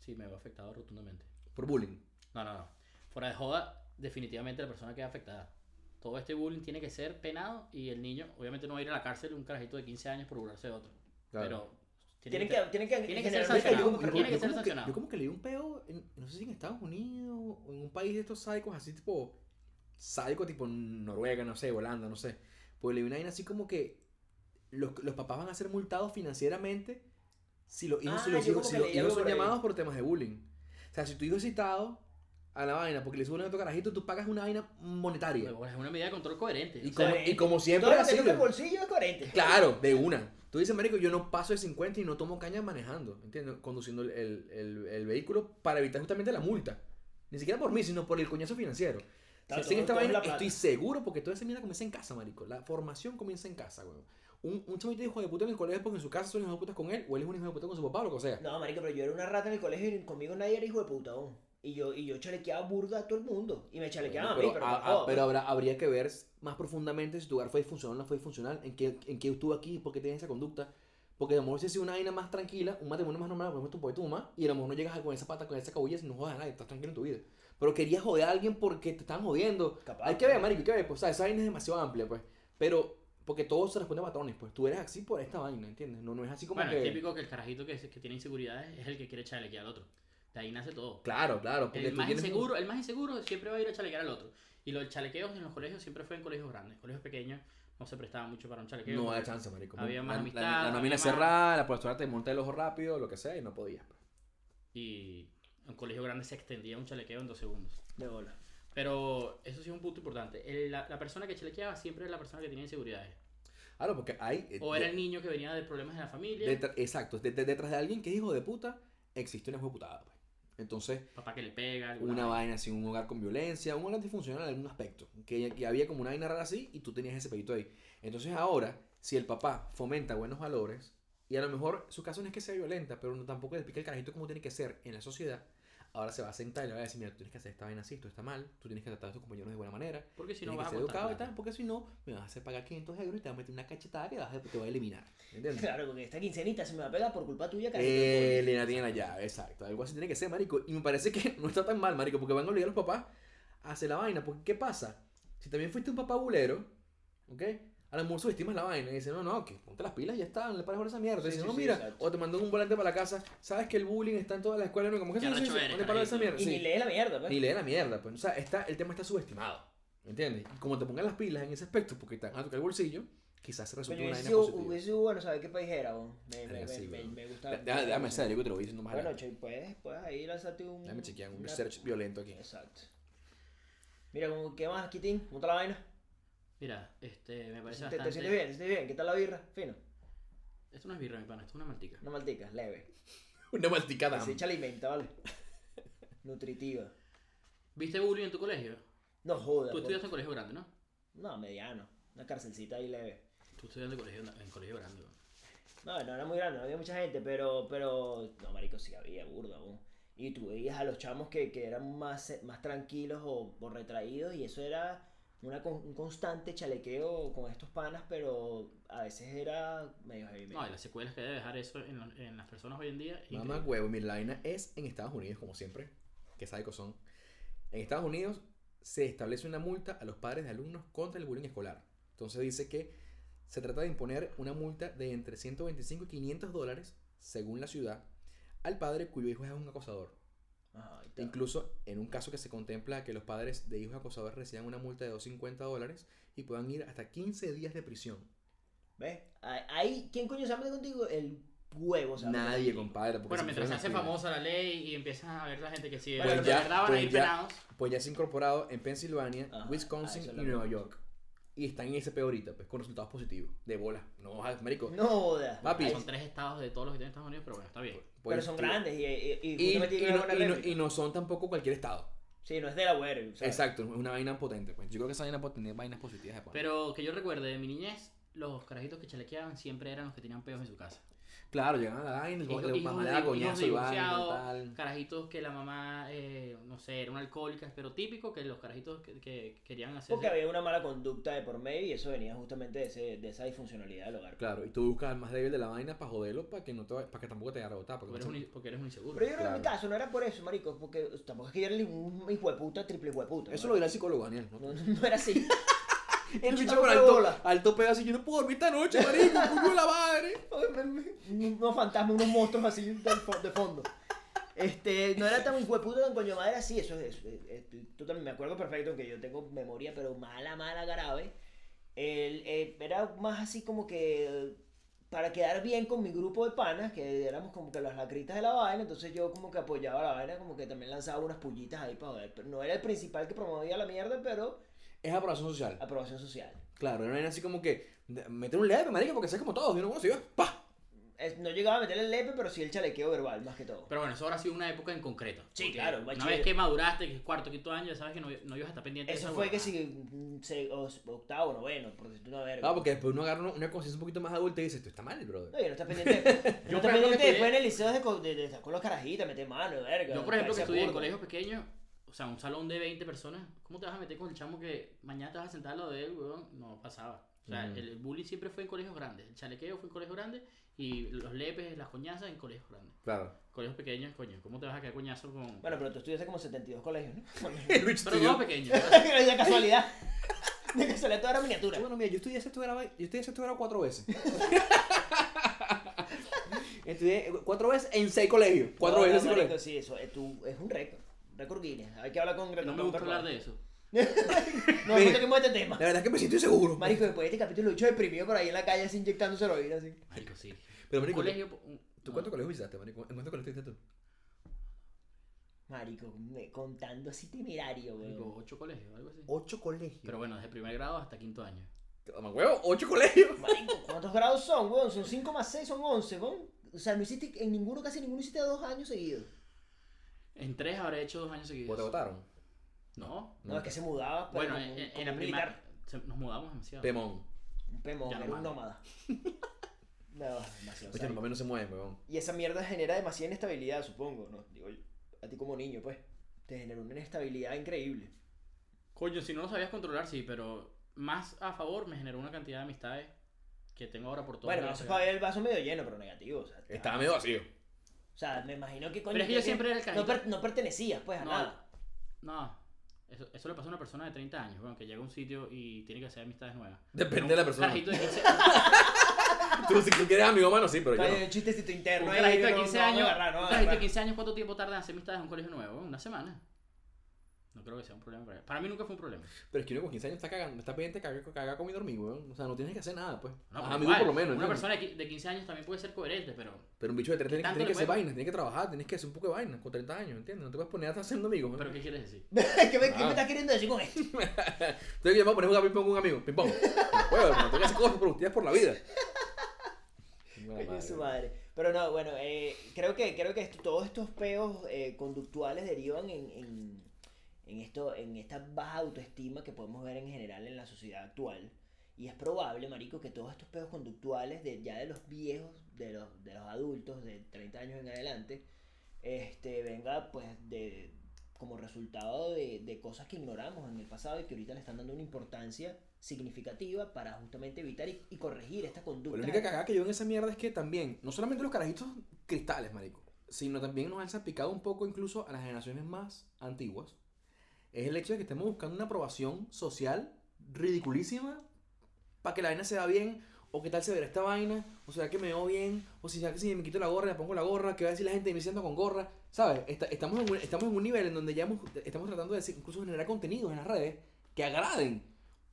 sí me ha afectado rotundamente. Por bullying. No, no, no. Fuera de joda, definitivamente la persona queda afectada. Todo este bullying tiene que ser penado y el niño, obviamente, no va a ir a la cárcel un carajito de 15 años por burlarse de otro. Claro. Pero Tienen que, tienen que, tiene que ser sancionado. actitud Tiene que ser como sancionado. yo como que leí un peo, en- no sé si en Estados Unidos o en un país de estos sádicos así tipo sádico tipo Noruega, no sé, Holanda, no sé. Pues leí una vaina así como que los, los papás van a ser multados financieramente si los hijos, Ah, si los yo hijos, como si que los leí hijos algo son ahí. llamados por temas de bullying. O sea, si tu hijo es citado a la vaina porque le suben a otro carajito, tú pagas una vaina monetaria. Es una medida de control coherente. Y sea, como, y como siempre Todo lo que el bolsillo es coherente. Claro, de una. Tú dices, marico, yo no paso de 50 y no tomo caña manejando, ¿entiendes? Conduciendo el, el- el- vehículo para evitar justamente la multa. Ni siquiera por mí, sino por el coñazo financiero. Si hacen todo- esta es vaina, estoy seguro porque toda esa mierda comienza en casa, marico. La formación comienza en casa, weón. Un, un chamito hijo de puta en el colegio porque en su casa son hijos de puta con él, o él es un hijo de puta con su papá o lo que sea. No, marico, pero yo era una rata en el colegio y conmigo nadie era hijo de puta aún. Y yo, y yo chalequeaba burda a todo el mundo. Y me chalequeaban a mí, pero, pero, a- no a- pero habrá- habría que ver más profundamente si tu hogar fue disfuncional o no fue disfuncional, en qué, en qué estuvo aquí, por qué tienes esa conducta. Porque a lo mejor si sido una vaina más tranquila, un matrimonio más normal, por tu tu mamá, y a lo mejor no llegas con esa pata, con esa cabulla, si no jodas a nadie, estás tranquilo en tu vida. Pero querías joder a alguien porque te estaban jodiendo. Capaz, hay que ver, marico, hay que ver. Pues, o sea, esa vaina es demasiado amplia, pues. Pero, porque todo se responde a patrones, pues. Tú eres así por esta vaina, ¿entiendes? No, no es así como bueno, que... es típico que el carajito que, que tiene inseguridades es el que quiere chalequear al otro. De ahí nace todo. Claro, claro. Porque El más, tienes inseguro, el más inseguro siempre va a ir a chalequear al otro. Y los chalequeos en los colegios siempre fue en colegios grandes. Colegios pequeños no se prestaba mucho para un chalequeo. No hay chance, marico. había más la, amistad, La, la había nómina más- cerrada, la profesora te monta el ojo rápido, lo que sea, y no podías. Y en un colegio grande se extendía un chalequeo en dos segundos. De bola. Pero eso sí es un punto importante. El- la, la persona que chalequeaba siempre era la persona que tenía inseguridades. Claro, porque hay... eh, O era de- el niño que venía de problemas en la familia. detra- exacto. de- de- detrás de alguien que es hijo de puta, existe una hijo de putada. Entonces, Papá que le pega. alguna una vaina. vaina así, un hogar con violencia, un hogar disfuncional en algún aspecto. Que, que había como una vaina rara así y tú tenías ese pedito ahí. Entonces ahora, si el papá fomenta buenos valores, y a lo mejor su caso no es que sea violenta, pero no, tampoco le explica el carajito cómo tiene que ser en la sociedad, ahora se va a sentar y le va a decir, mira, tú tienes que hacer esta vaina así, esto está mal, tú tienes que tratar a tus compañeros de buena manera, Porque si no vas a ser educado y tal, porque si no, me vas a hacer pagar 500 euros y te va a meter una cachetada que vas a- te va a eliminar. ¿Entiendes? Claro, porque esta quincenita se me va a pegar por culpa tuya, carajito. Eh, Elena tiene la llave, exacto. Algo así tiene que ser, marico. Y me parece que no está tan mal, marico, porque van a obligar a los papás a hacer la vaina. Porque, ¿qué pasa? Si también fuiste un papá bulero, ¿ok? A lo mejor subestimas la vaina y dices, no, no, que ponte las pilas y ya está, no le pares por esa mierda. Sí, Te dicen, sí, no, sí, mira, exacto. o te mandan un volante para la casa, sabes que el bullying está en todas las escuelas, no, como que eres, no le pares esa mierda. Y sí. ni lee la mierda, pues. Ni lee la mierda, pues. O sea, está, el tema está subestimado. ¿Entiendes? Y como te pongan las pilas en ese aspecto, porque te van a tocar el bolsillo, quizás se resulte una vaina positiva. hubiese sido bueno saber qué país era, vos. Me, me, me, me, me gusta. Déjame, déjame ser, digo, te lo voy diciendo más Bueno, puedes, puedes ahí lanzarte un. Déjame chequear un una- research violento aquí. Exacto. Mira, como, ¿qué más, Kitín? ¿Cómo está la vaina? Mira, este, me ¿Te, parece te bastante... sientes bien? ¿Te sientes bien? ¿Qué tal la birra? Fino. Esto no es birra, mi pana, esto es una maltica. Una maltica, leve. Una masticada. Que se echa alimenta, ¿vale? Nutritiva. ¿Viste bullying en tu colegio? No jodas. Tú estudiaste en colegio grande, ¿no? No, mediano. Una carcelcita ahí leve. Tú estudiaste en colegio, en colegio grande. No, no era muy grande, no había mucha gente, pero, pero, no, marico, sí había burda, weón. Y tú veías a los chamos que, que eran más, más tranquilos o, o retraídos y eso era una, con- un constante chalequeo con estos panas, pero a veces era medio heavy. No, y las secuelas que debe dejar eso en, la- en las personas hoy en día. Mamá increíble. huevo, la vaina es en Estados Unidos, como siempre, que sabe son. En Estados Unidos se establece una multa a los padres de alumnos contra el bullying escolar. Entonces dice que se trata de imponer una multa de entre 125 y 500 dólares, según la ciudad, al padre cuyo hijo es un acosador. Incluso en un caso que se contempla que los padres de hijos acosadores reciban una multa de 250 dólares y puedan ir hasta 15 días de prisión. ¿Ves? Ahí- ¿quién coño se contigo? El huevo, ¿sabes? Nadie, compadre. Bueno, se mientras se hace famosa la ley y empiezan a ver la gente que sí, Pues de ya, pues ya. Pues ya se ha incorporado en Pensilvania, Ajá, Wisconsin ah, es y Nueva York. Y están en ese peor ahorita, pues con resultados positivos. De bola. No, marico. No jodas. Papi, Son tres estados de todos los que tienen Estados Unidos, pero bueno, está bien. pues, pero son tío, grandes y, y, y, no, y no- réplica. y no son tampoco cualquier estado. Sí, no es Delaware. ¿sabes? Exacto, es una vaina potente. Pues yo creo que esa vaina puede tener vainas positivas después. Pero que yo recuerde de mi niñez, los carajitos que chalequeaban siempre eran los que tenían peos en su casa. Claro, llegan a la vaina, el mamá le coñazo y vaina y divorciados, tal. carajitos que la mamá, eh, no sé, era una alcohólica, pero típico que los carajitos que, que querían hacer. Porque había una mala conducta de por medio y eso venía justamente de, ese, de esa disfuncionalidad del hogar. Claro, y tú buscas al más débil de la vaina para joderlo, para que, no te, va- para que tampoco te vaya a rebotar. Porque, Porque eres, un, porque eres un inseguro. Pero yo creo que en mi caso no era por eso, marico, porque tampoco es que yo era un hijo de puta, triple hijo de puta. Eso ¿no? lo dirá el psicólogo, Daniel. ¿no? No, no era así. El bicho con alto, bola. alto pedo así, yo no puedo dormir esta noche, marico, de la madre. unos fantasmas, unos monstruos así de fondo. Este, no era tan de puta, tan coño madre así, eso es eso. es- es- Tú también me acuerdo perfecto que yo tengo memoria, pero mala, mala, grave. El, eh, era más así como que para quedar bien con mi grupo de panas, que éramos como que las lacritas de la vaina, entonces yo como que apoyaba la vaina, como que también lanzaba unas pullitas ahí para. Pero no era el principal que promovía la mierda, pero Es aprobación social. aprobación social. Claro, era una vaina así como que, meter un leve, marico, porque sé como todos, yo no conozco, pa. Es- no llegaba a meterle el lepe, pero sí el chalequeo verbal, más que todo. Pero bueno, eso ahora ha sido una época en concreto. Sí, Porque claro, Una bachiller. vez que maduraste, que es cuarto, quinto año, ya sabes que no, no ibas a estar pendiente de Eso esa fue que huevada. si mm, se- os- octavo, noveno, por decirte una verga. Ah, porque después uno agarra una, una conciencia un poquito más adulta y dice, esto está mal, brother. No, yo no está pendiente. yo no por está ejemplo, pendiente después en el liceo de, co- de, de con los carajitas, meter mano, verga. Yo, por ejemplo, que estudié en colegios pequeños, sea, un salón de 20 personas, ¿cómo te vas a meter con el chamo que mañana te vas a sentar al lado de él, weón? No pasaba. O sea, Ujú. el, el bullying siempre fue en colegios grandes. El chalequeo fue en colegios grandes y los lepes, las coñazas en colegios grandes. Claro. Colegios pequeños, coño, ¿cómo te vas a quedar coñazo con...? Bueno, pero tú estudiaste como 72 colegios, ¿no? Pero no pequeños. de casualidad. De casualidad, toda era miniatura. Bueno, mira, yo estudié sexto grado, yo estudié sexto grado cuatro veces. estudié cuatro veces en seis colegios. Cuatro No, veces en seis marico, colegios. sí, eso es, un récord. Récord Guinness. Hay que hablar con No me gusta hablar de eso. No, no toquemos este tema. La verdad es que me siento inseguro. Marico, después de este capítulo, lo he hecho deprimido por ahí en la calle, así inyectándose heroína, así. Marico, sí. Pero, marico, colegio... ¿tú no. cuántos colegios visitaste, marico? ¿En cuántos colegios estuviste tú? Marico, me- contando así temerario, Marico, weón. ocho colegios, algo así. Ocho colegios. Pero bueno, desde primer grado hasta quinto año. Mamá huevo, ocho colegios. Marico, ¿cuántos grados son, weón? Son 5 más 6, son 11, weón. O sea, no hiciste, en ninguno, casi ninguno hiciste dos años seguidos. En tres habré hecho dos años ¿O seguidos. te votaron? No. No, es que se mudaba. pero Bueno, como en, como la se- nos mudamos demasiado. Pemón. Un pemón, era un más. nómada. no, demasiado. Oye, los no se mueven, weón. Y esa mierda genera demasiada inestabilidad, supongo, ¿no? Digo, yo, a ti como niño, pues. Te genera una inestabilidad increíble. Coño, si no lo sabías controlar, sí, pero más a favor me generó una cantidad de amistades que tengo ahora por todo bueno, no se ver el vaso medio lleno, pero negativo. O sea, Estaba medio vacío. O sea, me imagino que coño. Pero es que yo siempre era el no, carajito. per- no pertenecías, pues, a No. nada. No, eso, eso le pasa a una persona de 30 años, bueno, que llega a un sitio y tiene que hacer amistades nuevas. Depende de la persona. carajito de 15 Tú, si tú quieres amigo humano, sí, pero yo Está no. un chistecito interno. Un ahí, carajito de no- 15 no van a años, agarrar, no un a carajito de agarrar. 15 años, ¿cuánto tiempo tarda en hacer amistades en un colegio nuevo? Una semana. No creo que sea un problema para él. Para mí nunca fue un problema. Pero es que uno con 15 años está cagando, está pendiente de cagar, cagar comida y dormir, weón. O sea, no tienes que hacer nada, pues. No, Ah, amigo igual, por lo menos. Una ¿entiendes? persona de qui- de 15 años también puede ser coherente, pero Pero un bicho de 30 tiene, que- hacer puede? vainas, tiene que trabajar, tienes que hacer un poco de vainas con 30 años, ¿entiendes? No te puedes poner a estar haciendo amigos. ¿no? ¿pero qué quieres decir? ¿Qué me, qué me Ah. estás queriendo decir con esto? Entonces yo me voy a poner a jugar con un amigo. Ping-pong. No puedo, hermano. Tengo que hacer cosas productivas por la vida. De su madre. Pero no, bueno, eh, creo que, creo que esto- todos estos peos eh, conductuales derivan en, en, en esto, en esta baja autoestima que podemos ver en general en la sociedad actual. Y es probable, marico, que todos estos peos conductuales de, ya de los viejos, de los, de los adultos de 30 años en adelante, este, venga pues de como resultado de, de cosas que ignoramos en el pasado y que ahorita le están dando una importancia significativa para justamente evitar y, y corregir esta conducta. Pues la única cagada que yo en esa mierda es que también, no solamente los carajitos cristales, marico, sino también nos han salpicado un poco incluso a las generaciones más antiguas. Es el hecho de que estemos buscando una aprobación social ridiculísima para que la vaina se vea bien, o qué tal se verá esta vaina, o sea que me veo bien, o si ya que si me quito la gorra, me pongo la gorra, qué va a decir la gente de mí siendo con gorra, ¿sabes? Esta- estamos, en un, estamos en un nivel en donde ya hemos- estamos tratando de decir- incluso generar contenidos en las redes que agraden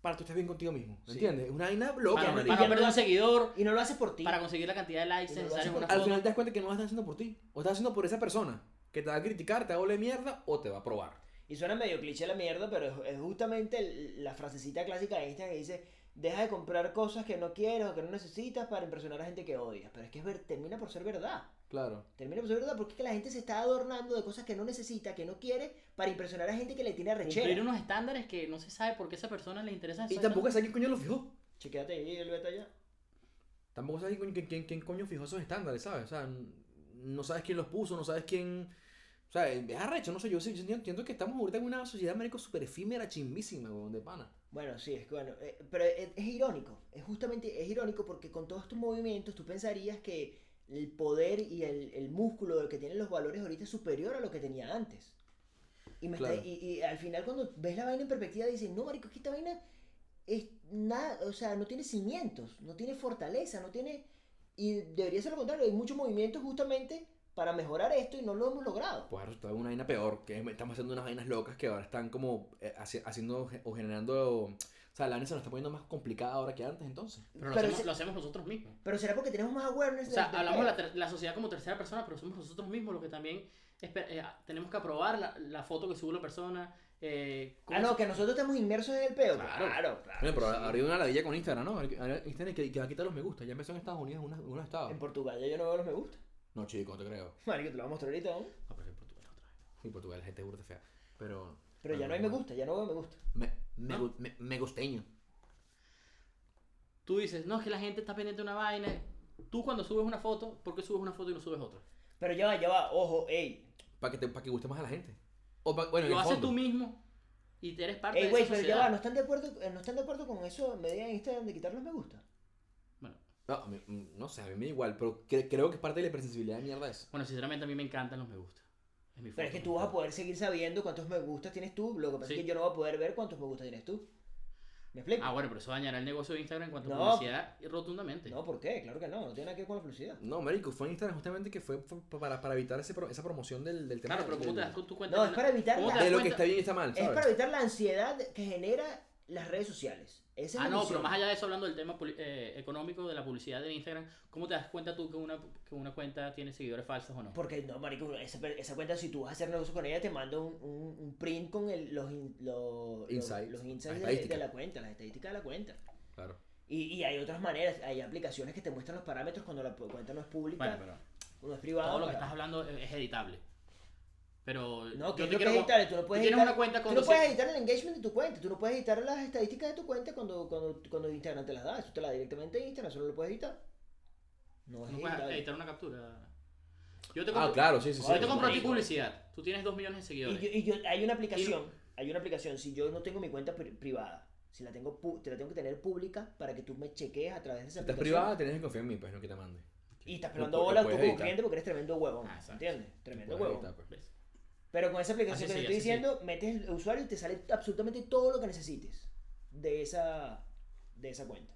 para que tú estés bien contigo mismo, Sí. ¿entiendes? Es una vaina loca, Para, para perder un seguidor, Y no lo hace por ti. para conseguir la cantidad de likes necesarios Al foto. final te das cuenta que no lo estás haciendo por ti. O estás haciendo por esa persona que te va a criticar, te va a volver mierda o te va a probar. Y suena medio cliché la mierda, pero es, es justamente el- la frasecita clásica de Instagram que dice, deja de comprar cosas que no quieres o que no necesitas para impresionar a gente que odias. Pero es que es ver, termina por ser verdad. Claro. Termina por ser verdad porque es que la gente se está adornando de cosas que no necesita, que no quiere, para impresionar a gente que le tiene Cumplir arrechera. unos estándares que no se sabe por qué a esa persona le interesa Y tampoco sabes quién coño lo fijó. Chequéate ahí el beta ya. Tampoco sabes quién, quién- quién- coño fijó esos estándares, ¿sabes? O sea, no sabes quién los puso, no sabes quién... O sea, es arrecho, no sé, yo sí- yo entiendo, que estamos ahorita en una sociedad, marico, súper efímera, chimbísima, weón, de pana. Bueno, sí, es que bueno, eh, pero es, es irónico, es justamente, es irónico porque con todos estos movimientos tú pensarías que el poder y el, el músculo que tienen los valores ahorita es superior a lo que tenía antes. Y, me está- Claro. y, y al final cuando ves la vaina en perspectiva dices, no, marico, es que esta vaina es nada, o sea, no tiene cimientos, no tiene fortaleza, no tiene... Y debería ser lo contrario, hay muchos movimientos justamente para mejorar esto y no lo hemos logrado. Pues ha resultado una vaina peor, que es- estamos haciendo unas vainas locas que ahora están como eh, haci- haciendo o generando... O sea, la vaina se nos está poniendo más complicada ahora que antes, entonces. Pero lo, Pero hacemos, lo hacemos nosotros mismos. Pero será porque tenemos más awareness O sea, del- del hablamos de la, la sociedad como tercera persona, pero somos nosotros mismos los que también eh, tenemos que aprobar la, la foto que sube la persona. Eh, Ah, no, que nosotros estamos inmersos en el pedo. Claro. Claro, claro. Pero sí. hay una ladilla con Instagram, ¿no? Instagram que, que va a quitar los me gusta. Ya empezó en Estados Unidos, en unos, unos estados. En Portugal ya yo no veo los me gusta. No, chico, no te creo. Marico, te lo voy a mostrar ahorita, ¿no? No, pero en Portugal otra vez. Sí, Portugal, la gente es burda fea. Pero... Pero ya no hay me gusta, ya no veo me gusta. Me, me, me, me gusteño. Tú dices, no, es que la gente está pendiente de una vaina. Tú cuando subes una foto, ¿por qué subes una foto y no subes otra? Pero ya va, ya va, ojo, ey. Para que, te, pa' que guste más a la gente. O pa- bueno, en Lo haces tú mismo y te eres parte Ey, de güey, esa pero ya va, ¿no están de acuerdo, eh, no están de acuerdo con eso medida en Instagram de quitar los me gusta? Bueno, No, a mí- mm, no sé, a mí me da igual, pero cre- creo que es parte de la hipersensibilidad de mierda eso. bueno, sinceramente a mí me encantan los me gusta. Es mi Pero es que tú vas a poder seguir sabiendo cuántos me gustas tienes tú, lo que pasa Sí. es que yo no voy a poder ver cuántos me gustas tienes tú. ¿Me explico? Ah, bueno, pero eso dañará el negocio de Instagram en cuanto a No. publicidad rotundamente. No, ¿por qué? Claro que no, no tiene nada que ver con la publicidad. No, marico, fue en Instagram justamente que fue, para, para evitar ese pro- esa promoción del, del tema. Claro, pero ¿cómo te das con tu cuenta? No, es para evitar ¿Cómo la- de lo que está bien y está mal, Es ¿sabes? para evitar la ansiedad que genera las redes sociales. Esa es Ah, no, misión. pero más allá de eso, hablando del tema eh, económico de la publicidad de Instagram, ¿cómo te das cuenta tú que una, que una cuenta tiene seguidores falsos o no? Porque no, marico, esa, esa cuenta si tú vas a hacer negocio con ella te manda un, un, un print con el, los, los, Insights, los insights de, de la cuenta, las estadísticas de la cuenta. Claro. Y, y hay otras maneras, hay aplicaciones que te muestran los parámetros cuando la cuenta no es pública, Bueno, pero no es privada. todo lo que estás hablando es editable. Pero No, que yo te quiero editar, tú no tú puedes tienes editar, una cuenta tú con no puedes 200 editar el engagement de tu cuenta, tú no puedes editar las estadísticas de tu cuenta cuando, cuando, cuando, cuando Instagram te las da, eso te la da directamente en Instagram, solo lo puedes editar. No es No puedes editar una captura. Yo te Ah, compro, claro, sí, sí, sí. yo te compro a ti publicidad. Tú tienes 2 millones de Y seguidores. yo, y yo- hay una aplicación, hay una aplicación, si yo no tengo mi cuenta pri- privada, si la tengo, pu- te la tengo que tener pública para que tú me chequees a través de esa Si estás aplicación. privada, tienes que confiar en mí, pues, no que te mande. Y estás pelando bola tú como cliente porque eres tremendo huevón, Ah. ¿entiendes? Tremendo huevón. editar, pues. Pero con esa aplicación Así que sí, te estoy así sí. diciendo, metes el usuario y te sale absolutamente todo lo que necesites de esa, de esa cuenta.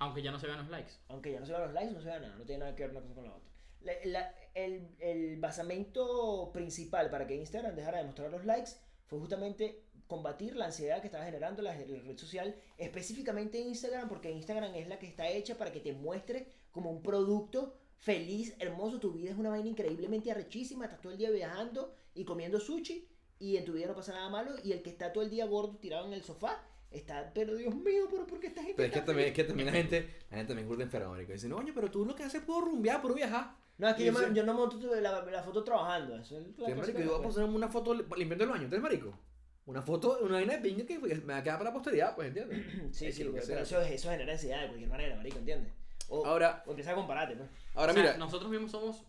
Aunque ya no se vean los likes. Aunque ya no se vean los likes, no se vea nada, no tiene nada que ver una cosa con la otra. La- la- el, el basamento principal para que Instagram dejara de mostrar los likes fue justamente combatir la ansiedad que estaba generando la, la red social, específicamente Instagram, porque Instagram es la que está hecha para que te muestre como un producto feliz, hermoso, tu vida es una vaina increíblemente arrechísima, estás todo el día viajando y comiendo sushi y en tu vida no pasa nada malo y el que está todo el día gordo tirado en el sofá está, pero Dios mío, pero ¿por qué esta gente Pero es que también, es feliz?" que también la gente, la gente también es burda enferma, marico. Dicen, oye, pero tú lo que haces es puro rumbear, puro viajar. No, es que yo, me- yo no monto la, la foto trabajando. Eso es la Sí, marico, que yo voy a me- poner una foto limpiando el baño, ¿entonces, marico? Una foto, una vaina de pinga que me va a quedar para la posteridad, pues, ¿entiendes? Sí, Es sí, que lo que pero sea. eso, eso genera ansiedad de cualquier manera, marico, ¿entiendes? O, Ahora, o empieza a compararte, pues. ahora O sea, mira, nosotros mismos somos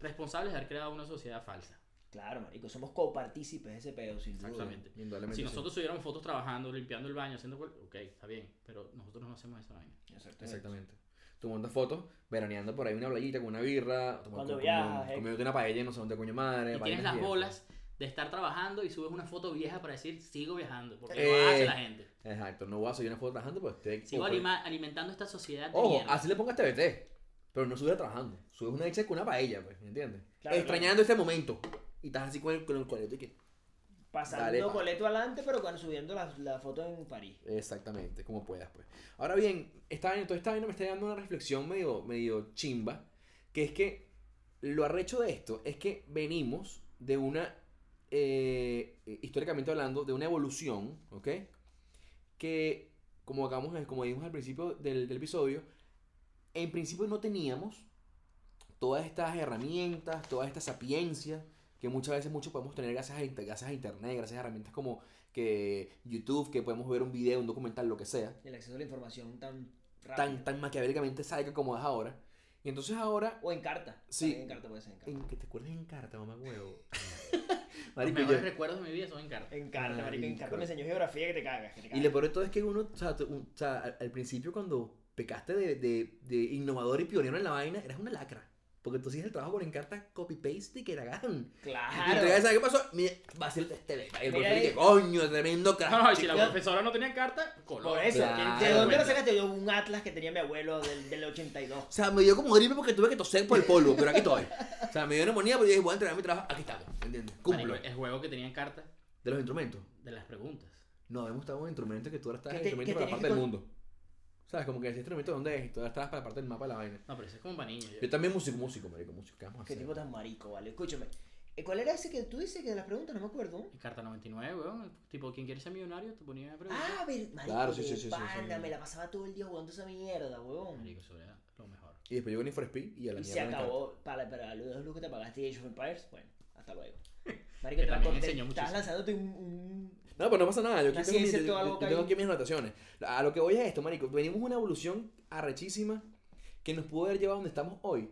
responsables de haber creado una sociedad falsa. Claro, marico, somos copartícipes de ese pedo, sin duda. Exactamente. indudablemente Si nosotros subiéramos fotos trabajando, limpiando el baño, haciendo. Ok, está bien, pero nosotros no hacemos esa vaina. Exactamente. Exactamente. Tú montas fotos, veraneando por ahí una playita con una birra, tomando- Cuando comiendo- viajas, eh. comiéndote una paella y no sé dónde coño madre. Y tienes las bolas de estar trabajando y subes una foto vieja para decir sigo viajando, porque Eh, lo hace la gente. Exacto, no voy a subir una foto trabajando, pues estoy Sigo alima- alimentando esta sociedad de Ojo, mierda. así le pongas TBT, pero no subes trabajando. Subes una hecha con una paella, pues, ¿me entiendes? Claro, Extrañando este momento. Y estás así con el, con el coleto y que... Pasando Dale, pa. coleto adelante, pero cuando subiendo la, la foto en París. Exactamente, como puedas, pues. Ahora bien, esta vaina, toda esta vaina me está dando una reflexión medio, medio chimba, que es que lo arrecho de esto es que venimos de una, eh, eh, históricamente hablando, de una evolución, ¿ok? Que, como acabamos, de- como dijimos al principio del, del episodio, en principio no teníamos todas estas herramientas, toda esta sapiencia que muchas veces muchos podemos tener gracias a, gracias a internet, gracias a herramientas como que YouTube, que podemos ver un video, un documental, lo que sea, El acceso a la información tan rápido. tan, tan maquiavélicamente sádica como es ahora. Y entonces ahora, O en carta. Sí. En carta puede ser en carta. en que te acuerdes en carta, mamá huevo. Los Marico, mejores yo- recuerdos de mi vida son en carta. En carta, marico. En carta me enseñó geografía que te cagas. Que te y cagas. lo peor de todo es que uno, o sea, tú- o sea, al, al principio cuando pecaste de, de, de innovador y pionero en la vaina, eras una lacra. Porque tú hacías el trabajo con Encarta copy-paste y que cagaban. Y Claro. tú ya sabes qué pasó. Mira, va a ser este beta. Y el profesor, coño, tremendo crack. No, no, y si la profesora no tenía carta, color. Por eso. Claro. ¿De dónde lo sacaste? Yo un atlas que tenía mi abuelo del, del 82. O sea, me dio como gripe porque tuve que toser por el polvo, pero aquí estoy. O sea, me dio neumonía, pero yo dije, voy a entregar mi trabajo. Aquí estamos, ¿entiendes? Cumplo. Marico, el juego que tenía en carta De los instrumentos. de las preguntas. No, hemos estado en instrumentos que tú ahora estás en te- instrumentos para la parte del con- mundo. ¿Sabes? Como que ese instrumento dónde es y ahora estás para parte del mapa de la vaina. No, pero eso es como para niños. Yo también músico, músico, marico, músico. ¿Qué vamos a Qué hacer? tipo tan marico, vale. Escúchame. Eh, ¿Cuál era ese que tú dices que de las preguntas? No me acuerdo. En carta 99, weón. Tipo, ¿quién quiere ser millonario? Te ponía a preguntar. Ah, ver, marico, Claro, sí, de sí, sí, sí, pana, sí. me la pasaba todo el día jugando esa mierda, weón. Marico, eso era lo mejor. Y después llegó Need for Speed y a la Y se mierda me acabó, para, para los dos lucas que te pagaste Age of Empires, bueno, hasta luego. Marico, Que te, también te- enseñó estás lanzándote un, un- No, pero no pasa nada. Yo, aquí tengo, mis, yo- yo- tengo aquí mis anotaciones. A lo que voy es esto, marico. Venimos una evolución arrechísima que nos pudo haber llevado a donde estamos hoy.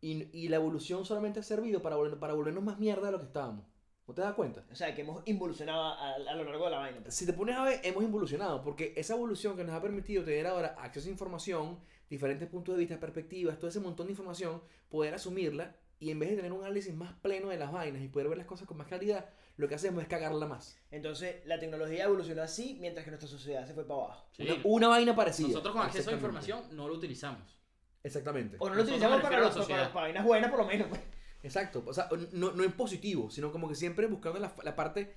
Y, y la evolución solamente ha servido para, volver- para volvernos más mierda de lo que estábamos. ¿No te das cuenta? O sea, que hemos involucionado a, a lo largo de la vaina. pues. Si te pones a ver, hemos evolucionado, porque esa evolución que nos ha permitido tener ahora acceso a información, diferentes puntos de vista, perspectivas, todo ese montón de información, poder asumirla y en vez de tener un análisis más pleno de las vainas y poder ver las cosas con más claridad, lo que hacemos es cagarla más. Entonces, la tecnología evolucionó así, mientras que nuestra sociedad se fue para abajo. Sí. Una, una vaina parecida. Nosotros con acceso a información no lo utilizamos. Exactamente. O no lo Nosotros utilizamos para, la para, para, vainas buenas, por lo menos. Pues. Exacto. O sea, no, no en positivo, sino como que siempre buscando la, la parte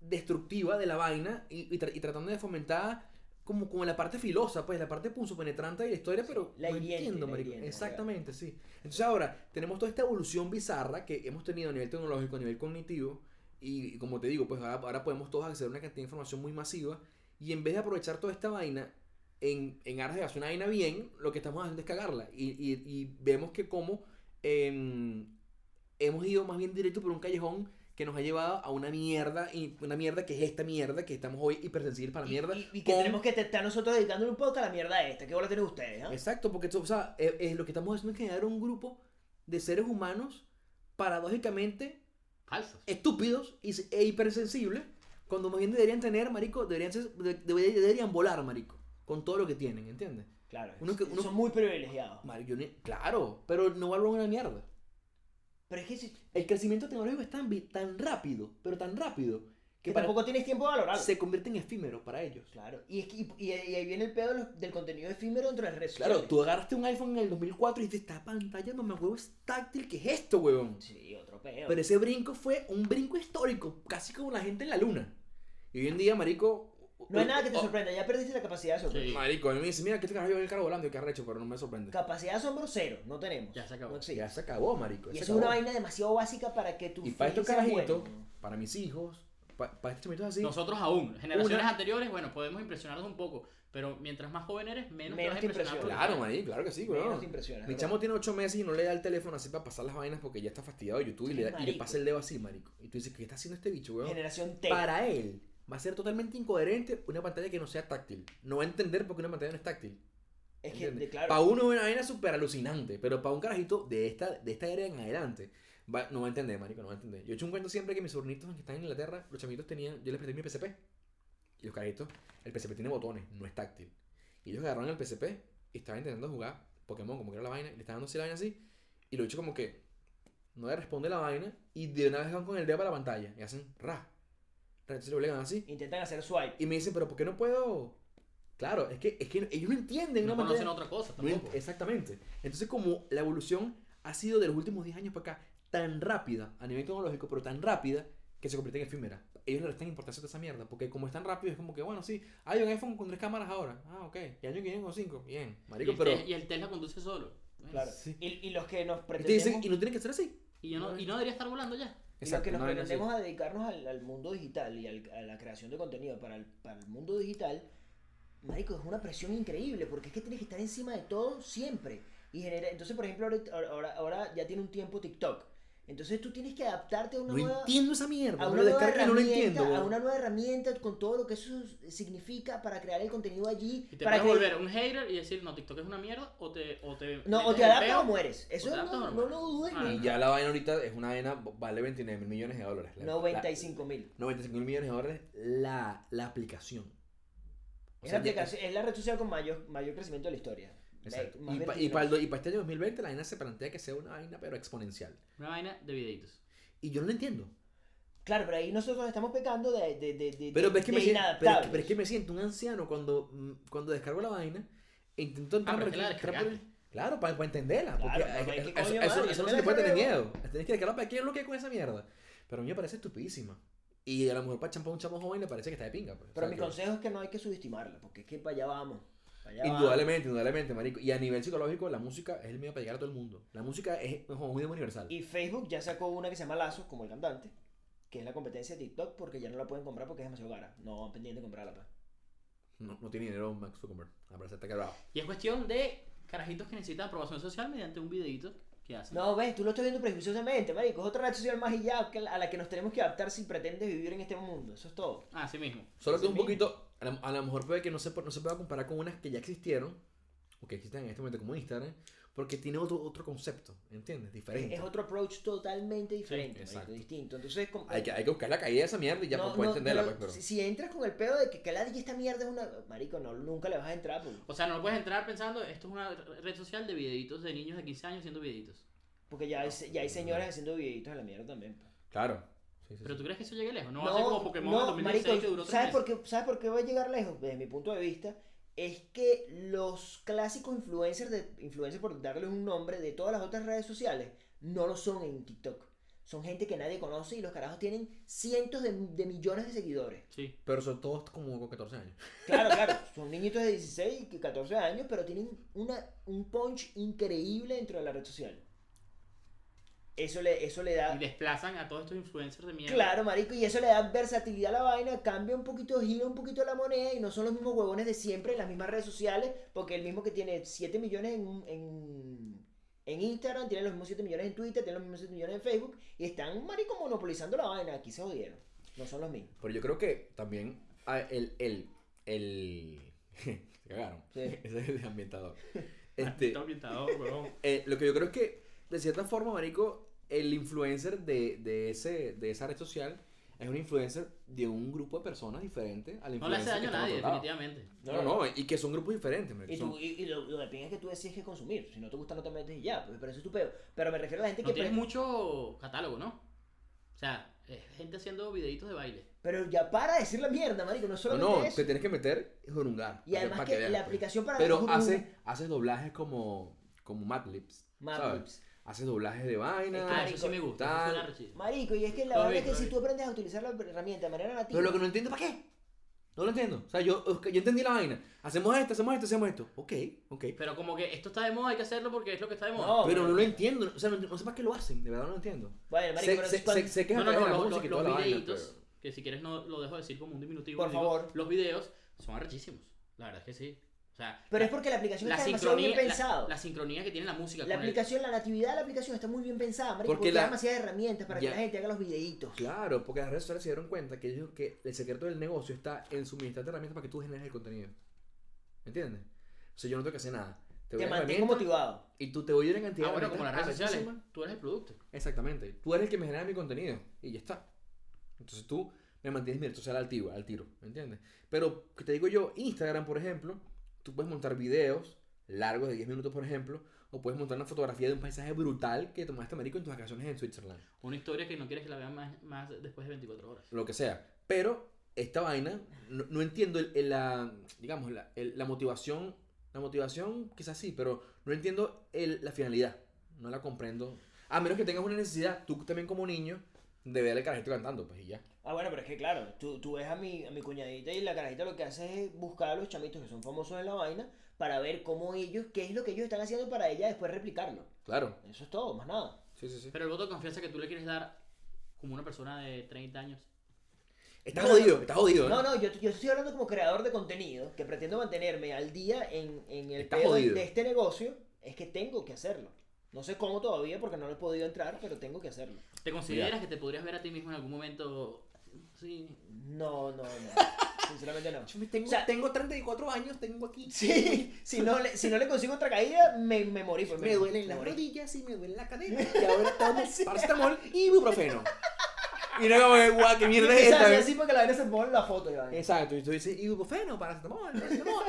destructiva de la vaina y, y tra- y tratando de fomentar como, como la parte filosa, pues la parte punzopenetrante de la historia, pero la no hiriente, entiendo, la hiriente, Exactamente, sí. Entonces ahora tenemos toda esta evolución bizarra que hemos tenido a nivel tecnológico, a nivel cognitivo, y, y como te digo, pues ahora, ahora podemos todos acceder a una cantidad de información muy masiva, y en vez de aprovechar toda esta vaina en, en aras de hacer una vaina bien, lo que estamos haciendo es cagarla. Y, y, y vemos que como en, hemos ido más bien directo por un callejón que nos ha llevado a una mierda, y una mierda que es esta mierda, que estamos hoy hipersensibles para la Y- mierda. Y, y que con- tenemos que estar nosotros dedicándole un poco a la mierda esta. ¿Qué bola tienen ustedes? ah? Exacto, porque o sea, eh, eh, lo que estamos haciendo es generar un grupo de seres humanos paradójicamente Falsos. estúpidos y, e hipersensibles, cuando más bien deberían tener, marico, deberían, ser- de- de- deberían volar, marico, con todo lo que tienen, ¿entiendes? Claro. Uno que- uno- Son muy privilegiados. Marico, yo ni- claro, pero no valoro una mierda. Pero es que, si, El crecimiento tecnológico es tan, tan rápido, pero tan rápido, que que para- tampoco tienes tiempo de valorarlo. se convierte en efímero para ellos. Claro. Y, es que, y, y- ahí viene el pedo de los- del contenido efímero dentro de las redes Claro, tú agarraste un iPhone en el 2004 y dices, esta pantalla, mamá huevo, es táctil, ¿qué es esto, huevón? Sí, otro pedo. Pero ese brinco fue un brinco histórico, casi como la gente en la luna. Y hoy en día, marico... No hay nada que te sorprenda, ya perdiste la capacidad de sorprender. Sí. Marico, a mí me dice, mira, ¿qué te carajo yo el carro volando? Y qué arrecho, pero no me sorprende. Capacidad de asombro cero, no tenemos. Ya se acabó. No existe. Ya se acabó, marico. y eso es una vaina demasiado básica para que tu Y para estos carajitos, bueno. para mis hijos, pa- para estos chamitos así, Nosotros aún, generaciones Una- anteriores, bueno, podemos impresionarlos un poco, pero mientras más joven eres, menos, Menos te vas a impresionar. Claro, marico, claro que sí, Menos weón. te impresiona, Mi chamo tiene 8 meses y no le da el teléfono así para pasar las vainas porque ya está fastidiado de YouTube y le, da- y le Marico. pasa el dedo así, marico. Y tú dices, ¿qué está haciendo este bicho, weón? Generación T. Para él va a ser totalmente incoherente una pantalla que no sea táctil. No va a entender por qué una pantalla no es táctil. es que, claro. Para uno es una vaina súper alucinante, pero para un carajito de esta, de esta era en adelante, va- no va a entender, marico, no va a entender. Yo he hecho un cuento siempre que mis sobrinitos que están en Inglaterra, los chamitos tenían, yo les presté mi PSP. Y los carajitos, el PSP tiene botones, no es táctil. Y ellos agarraron el PSP y estaban intentando jugar Pokémon, como que era la vaina, y le estaban dando así la vaina así, y lo he hecho como que no le responde la vaina, y de una vez van con el dedo para la pantalla, y hacen ra. Lo obligan así. Intentan hacer swipe. Y me dicen, pero ¿por qué no puedo? Claro, es que, es que ellos no entienden No conocen pantalla. otra cosa tampoco. exactamente. Entonces, como la evolución ha sido de los últimos 10 años para acá tan rápida a nivel tecnológico, pero tan rápida que se convierte en efímera. Ellos le restan importancia a esa mierda, porque como es tan rápido, es como que, bueno, sí, hay un iPhone con tres cámaras ahora. Ah, ok. Y año que viene con cinco. Bien, y, marico, el pero. Tesla- y el Tesla conduce solo. Claro. Sí. Y, y los que nos Y te pretendemos, dicen, y no tiene que ser así. Y, yo no, y no debería estar volando ya. Y los que nos así. pretendemos a dedicarnos al, al mundo digital y al- a la creación de contenido para el, para el mundo digital, marico, es una presión increíble porque es que tienes que estar encima de todo siempre. Y genera, entonces, por ejemplo, ahorita- ahora, ahora ya tiene un tiempo TikTok. Entonces tú tienes que adaptarte a una No nueva... entiendo esa mierda. a una, lo nueva no lo herramienta, entiendo. a una nueva herramienta con todo lo que eso significa para crear el contenido allí. Y te para puedes que- volver un hater y decir, no, TikTok es una mierda, o te. O te No, o te adaptas peo. o mueres. Eso no, no lo dudes. Ah, ni- Y ya la vaina ahorita es una vaina, vale 29 mil millones de dólares. La- 95 mil. la- 95 mil millones de dólares la, la aplicación. O Es, sea, la es la red social con mayor, mayor crecimiento de la historia. Exacto. Y, pa- y para y pa este año 2020 la vaina se plantea que sea una vaina pero exponencial. Una vaina de videitos. Y yo no lo entiendo. Claro, pero ahí nosotros estamos pecando de, de, de, de, Pero de- es que, de me, siento, pero, es que- pero es que me siento un anciano cuando, mm, cuando descargo la vaina e intento entrar Ah, por es que la descargaste. Claro, para, entenderla. Porque Claro, eh, papá, ¿y eso, qué eso, eso- eso no se puede tener miedo. Tienes que descargarla para qué es lo que con esa mierda. Pero a mí me parece estupidísima. Y a lo mejor para champar un chamo joven le parece que está de pinga. Pues. O Pero sea, mi que- consejo es que no hay que subestimarla, porque es que para allá vamos. Indudablemente, indudablemente, marico. Y a nivel psicológico, la música es el medio para llegar a todo el mundo. La música es un muy universal. Y Facebook ya sacó una que se llama Lazo, como el cantante, que es la competencia de TikTok, porque ya no la pueden comprar porque es demasiado cara. No van pendiente de comprarla. pues. No, no tiene dinero Max Zuckerberg. A parecer está quebrado. Y es cuestión de carajitos que necesitan aprobación social mediante un videito que hacen. No, ves, tú lo estás viendo prejuiciosamente, marico. Es otra red social más y ya a la que nos tenemos que adaptar si pretendes vivir en este mundo. Eso es todo. Ah, sí mismo. Solo Así que un mismo. poquito, a lo, a lo mejor puede que no se, no se pueda comparar con unas que ya existieron, o que existen en este momento como Instagram, porque tiene otro, otro concepto, ¿entiendes? Diferente. Es otro approach totalmente diferente, marico, exacto. distinto. Entonces, como- Hay que, hay que buscar la caída de esa mierda y ya No, puedes no, entenderla. pero pues, pero... Si, si entras con el pedo de que, que la DJ esta mierda es una. Marico, no, nunca le vas a entrar. pues, O sea, no puedes entrar pensando, esto es una red social de videitos de niños de 15 años haciendo videitos. Porque ya hay, ya hay señores haciendo videitos de la mierda también. pues. Claro. Sí, sí, Pero sí. tú crees que eso llegue lejos. No, va a ser como Pokémon no, en 2016 marico, que duró tres ¿sabes meses. por, qué, ¿Sabes por qué va a llegar lejos? Desde mi punto de vista, es que los clásicos influencers, de, influencers por darles un nombre, de todas las otras redes sociales, no lo son en TikTok. Son gente que nadie conoce y los carajos tienen cientos de, de millones de seguidores. Sí. Pero son todos como con 14 años. Claro, claro, son niñitos de 16 y 14 años, pero tienen una, un punch increíble dentro de la red social. Eso le, eso le da... Y desplazan a todos estos influencers de mierda. Claro, marico, y eso le da versatilidad a la vaina, cambia un poquito, gira un poquito la moneda y no son los mismos huevones de siempre en las mismas redes sociales, porque el mismo que tiene 7 millones en, en, en Instagram, tienen los mismos 7 millones en Twitter, tienen los mismos 7 millones en Facebook y están, marico, monopolizando la vaina. Aquí se jodieron. No son los mismos. Pero yo creo que también ah, el. el, el... se cagaron. Sí. Ese es el ambientador. Este... Este, ambientador, huevón. eh, lo que yo creo es que, de cierta forma, Marico, el influencer de, de, ese, de esa red social es un influencer de un grupo de personas diferente al No le hace influencer daño que a está nadie, definitivamente. No, no, y que son grupos diferentes. Y, tú, y, y lo, lo que pinga es que tú decides que consumir. Si no te gusta, no te metes y ya. Pues, pero eso es tu peo. Pero me refiero a la gente No que. tienes pre- mucho catálogo, ¿no? O sea, es gente haciendo videitos de baile. Pero ya para de decir la mierda, marico. No No, solamente no, eso. te tienes que meter un lugar. Y además para que, veas, la pues. aplicación para Pero Hulu- hace, doblajes como, como Madlibs. Madlibs. Hace doblajes de vaina. Es Ah, eso sí me gusta. Eso tal. suena rechísimo. Marico, y es que la Lo verdad es que lo si vi. tú aprendes a utilizar la herramienta de manera nativa. Pero lo que no entiendo, ¿para qué? No lo entiendo. O sea, yo, yo entendí la vaina. Hacemos esto, hacemos esto, hacemos esto. Ok, ok. Pero como que esto está de moda, hay que hacerlo porque es lo que está de moda. No, Pero no lo entiendo. O sea, no, no sé para qué lo hacen. De verdad no lo entiendo. Bueno, marico, Sé, pero sé, cuando- sé- sé que es No, a no, través no, de la los, música y los- toda los la vaina, videitos, pero- que si quieres no lo dejo decir como un diminutivo. Por digo, favor. Los videos son arrechísimos. La verdad es que sí. O sea, Pero la- es porque la aplicación la está demasiado bien pensado. la, la sincronía que tiene la música. La con el- aplicación, la natividad de la aplicación está muy bien pensada, marico, Porque porque, la- hay demasiadas herramientas para Ya. que la gente haga los videitos. Claro, porque las redes sociales se dieron cuenta que, ellos, que el secreto del negocio está en suministrarte herramientas para que tú generes el contenido. ¿Me entiendes? O sea, yo no tengo que hacer nada. Te, Te mantengo motivado. Y tú te voy a ir en cantidad Ah, de bueno, como las redes sociales. Tú eres el producto. Exactamente. Tú eres el que me genera mi contenido. Y ya está. Entonces tú me mantienes mi red social al tiro, al tiro. ¿Me entiendes? Pero, que te digo yo, Instagram, por ejemplo, tú puedes montar videos largos de 10 minutos, por ejemplo, o puedes montar una fotografía de un paisaje brutal que tomaste, marico, en tus vacaciones en Switzerland. Una historia que no quieres que la vean más, más después de 24 horas. Lo que sea. Pero, esta vaina, no, no entiendo el- el- la, digamos, la, el- la motivación, la motivación quizás sí, pero no entiendo el- la finalidad. No la comprendo. A menos que tengas una necesidad, tú también como niño, de ver al carajito cantando, pues y ya. Ah, bueno, pero es que claro, tú, tú ves a mi, a mi cuñadita y la carajita lo que hace es buscar a los chamitos que son famosos en la vaina para ver cómo ellos, qué es lo que ellos están haciendo para ella después replicarlo. Claro. Eso es todo, más nada. Sí, sí, sí. Pero el voto de confianza que tú le quieres dar como una persona de 30 años. Está No, jodido, no. está jodido. ¿eh? No, no, yo, yo estoy hablando como creador de contenido, que pretendo mantenerme al día en, en el pedo de, este negocio, es que tengo que hacerlo. No sé cómo todavía porque no le he podido entrar, pero tengo que hacerlo. ¿Te consideras que te podrías ver a ti mismo en algún momento? Sí. No, no, no. Sinceramente no. Yo Tengo, O sea- tengo 34 años, tengo aquí. Sí, si no le, si no le consigo otra caída, me, me morí. Pues, Me duelen las morí. rodillas y me duele la cadera. Y ahora tomo paracetamol y ibuprofeno. Y no como que, guau, qué mierda es esta. así, porque la vaina se pone en la foto. Iván. Exacto, y tú dices ibuprofeno, paracetamol, paracetamol.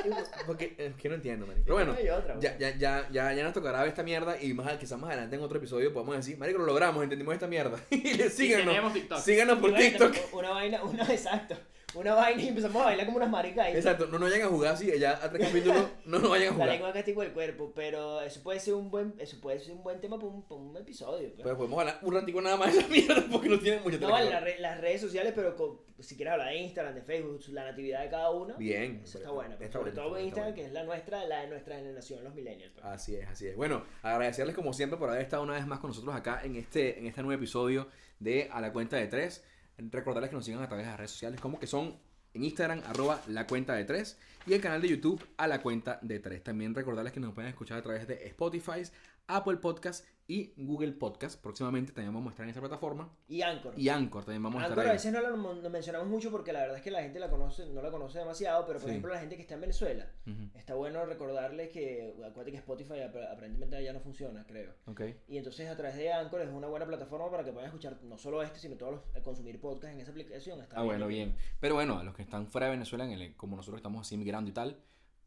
Porque es que no entiendo, marico. Pero bueno, No hay otra, ya, ya, ya, ya, ya nos tocará ver esta mierda y más, quizás más adelante en otro episodio podemos decir, marico, lo logramos, entendimos esta mierda. y síganos. Síganos por Y bueno, TikTok. Una vaina, una, exacto. Una vaina y empezamos a bailar como unas maricas. ahí. Exacto, no nos vayan a jugar así, ya a tres capítulos no nos vayan a La jugar. lengua castigo del cuerpo, pero eso puede ser un buen, eso puede ser un buen tema para un, para un episodio. pues. Pero podemos hablar un ratico nada más de esa mierda porque no tiene mucha no vale las, re- las redes sociales, pero con- si quieres hablar de Instagram, de Facebook, la natividad de cada uno. Bien. Eso está bueno. pues, Está sobre bueno, todo en Instagram, bueno. que es la nuestra, la de nuestra generación, los millennials. pues. Así es, así es. Bueno, agradecerles como siempre por haber estado una vez más con nosotros acá en este, en este nuevo episodio de A la Cuenta de Tres. Recordarles que nos sigan a través de las redes sociales como que son en Instagram, arroba la cuenta de tres, y el canal de YouTube a la cuenta de tres. También recordarles que nos pueden escuchar a través de Spotify, Apple Podcast y Google Podcast. Próximamente también vamos a estar en esa plataforma. Y Anchor. Y Anchor también vamos a Anchor estar a veces no la no mencionamos mucho porque la verdad es que la gente la conoce, no la conoce demasiado, pero por Sí. ejemplo la gente que está en Venezuela, Ujú, está bueno recordarles que, acuérdate que Spotify ap- aparentemente ya no funciona, creo. Ok. Y entonces a través de Anchor es una buena plataforma para que puedan escuchar no solo este, sino todos los, eh, consumir podcast en esa aplicación. Está Ah, bueno, bien. Pero bueno, a los que están fuera de Venezuela, en el- como nosotros estamos así migrando y tal,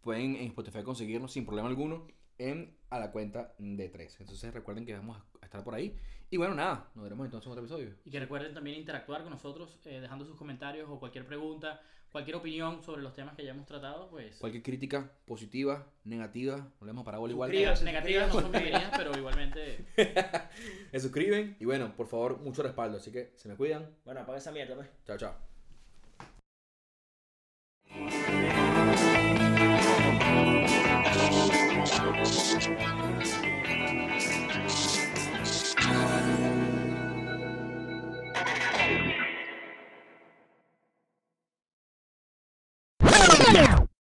pueden en Spotify conseguirnos sin problema alguno en a la cuenta de tres. Entonces recuerden que vamos a estar por ahí. Y bueno, nada, nos veremos entonces en otro episodio. Y que recuerden también interactuar con nosotros, eh, dejando sus comentarios o cualquier pregunta, cualquier opinión sobre los temas que ya hemos tratado, pues Cualquier crítica positiva, negativa, no le hemos parado igual. Negativas no son bienvenidas, pero igualmente Se suscriben y bueno, por favor, mucho respaldo. Así que se me cuidan. Bueno, apaga esa mierda, pues. Chao, chao.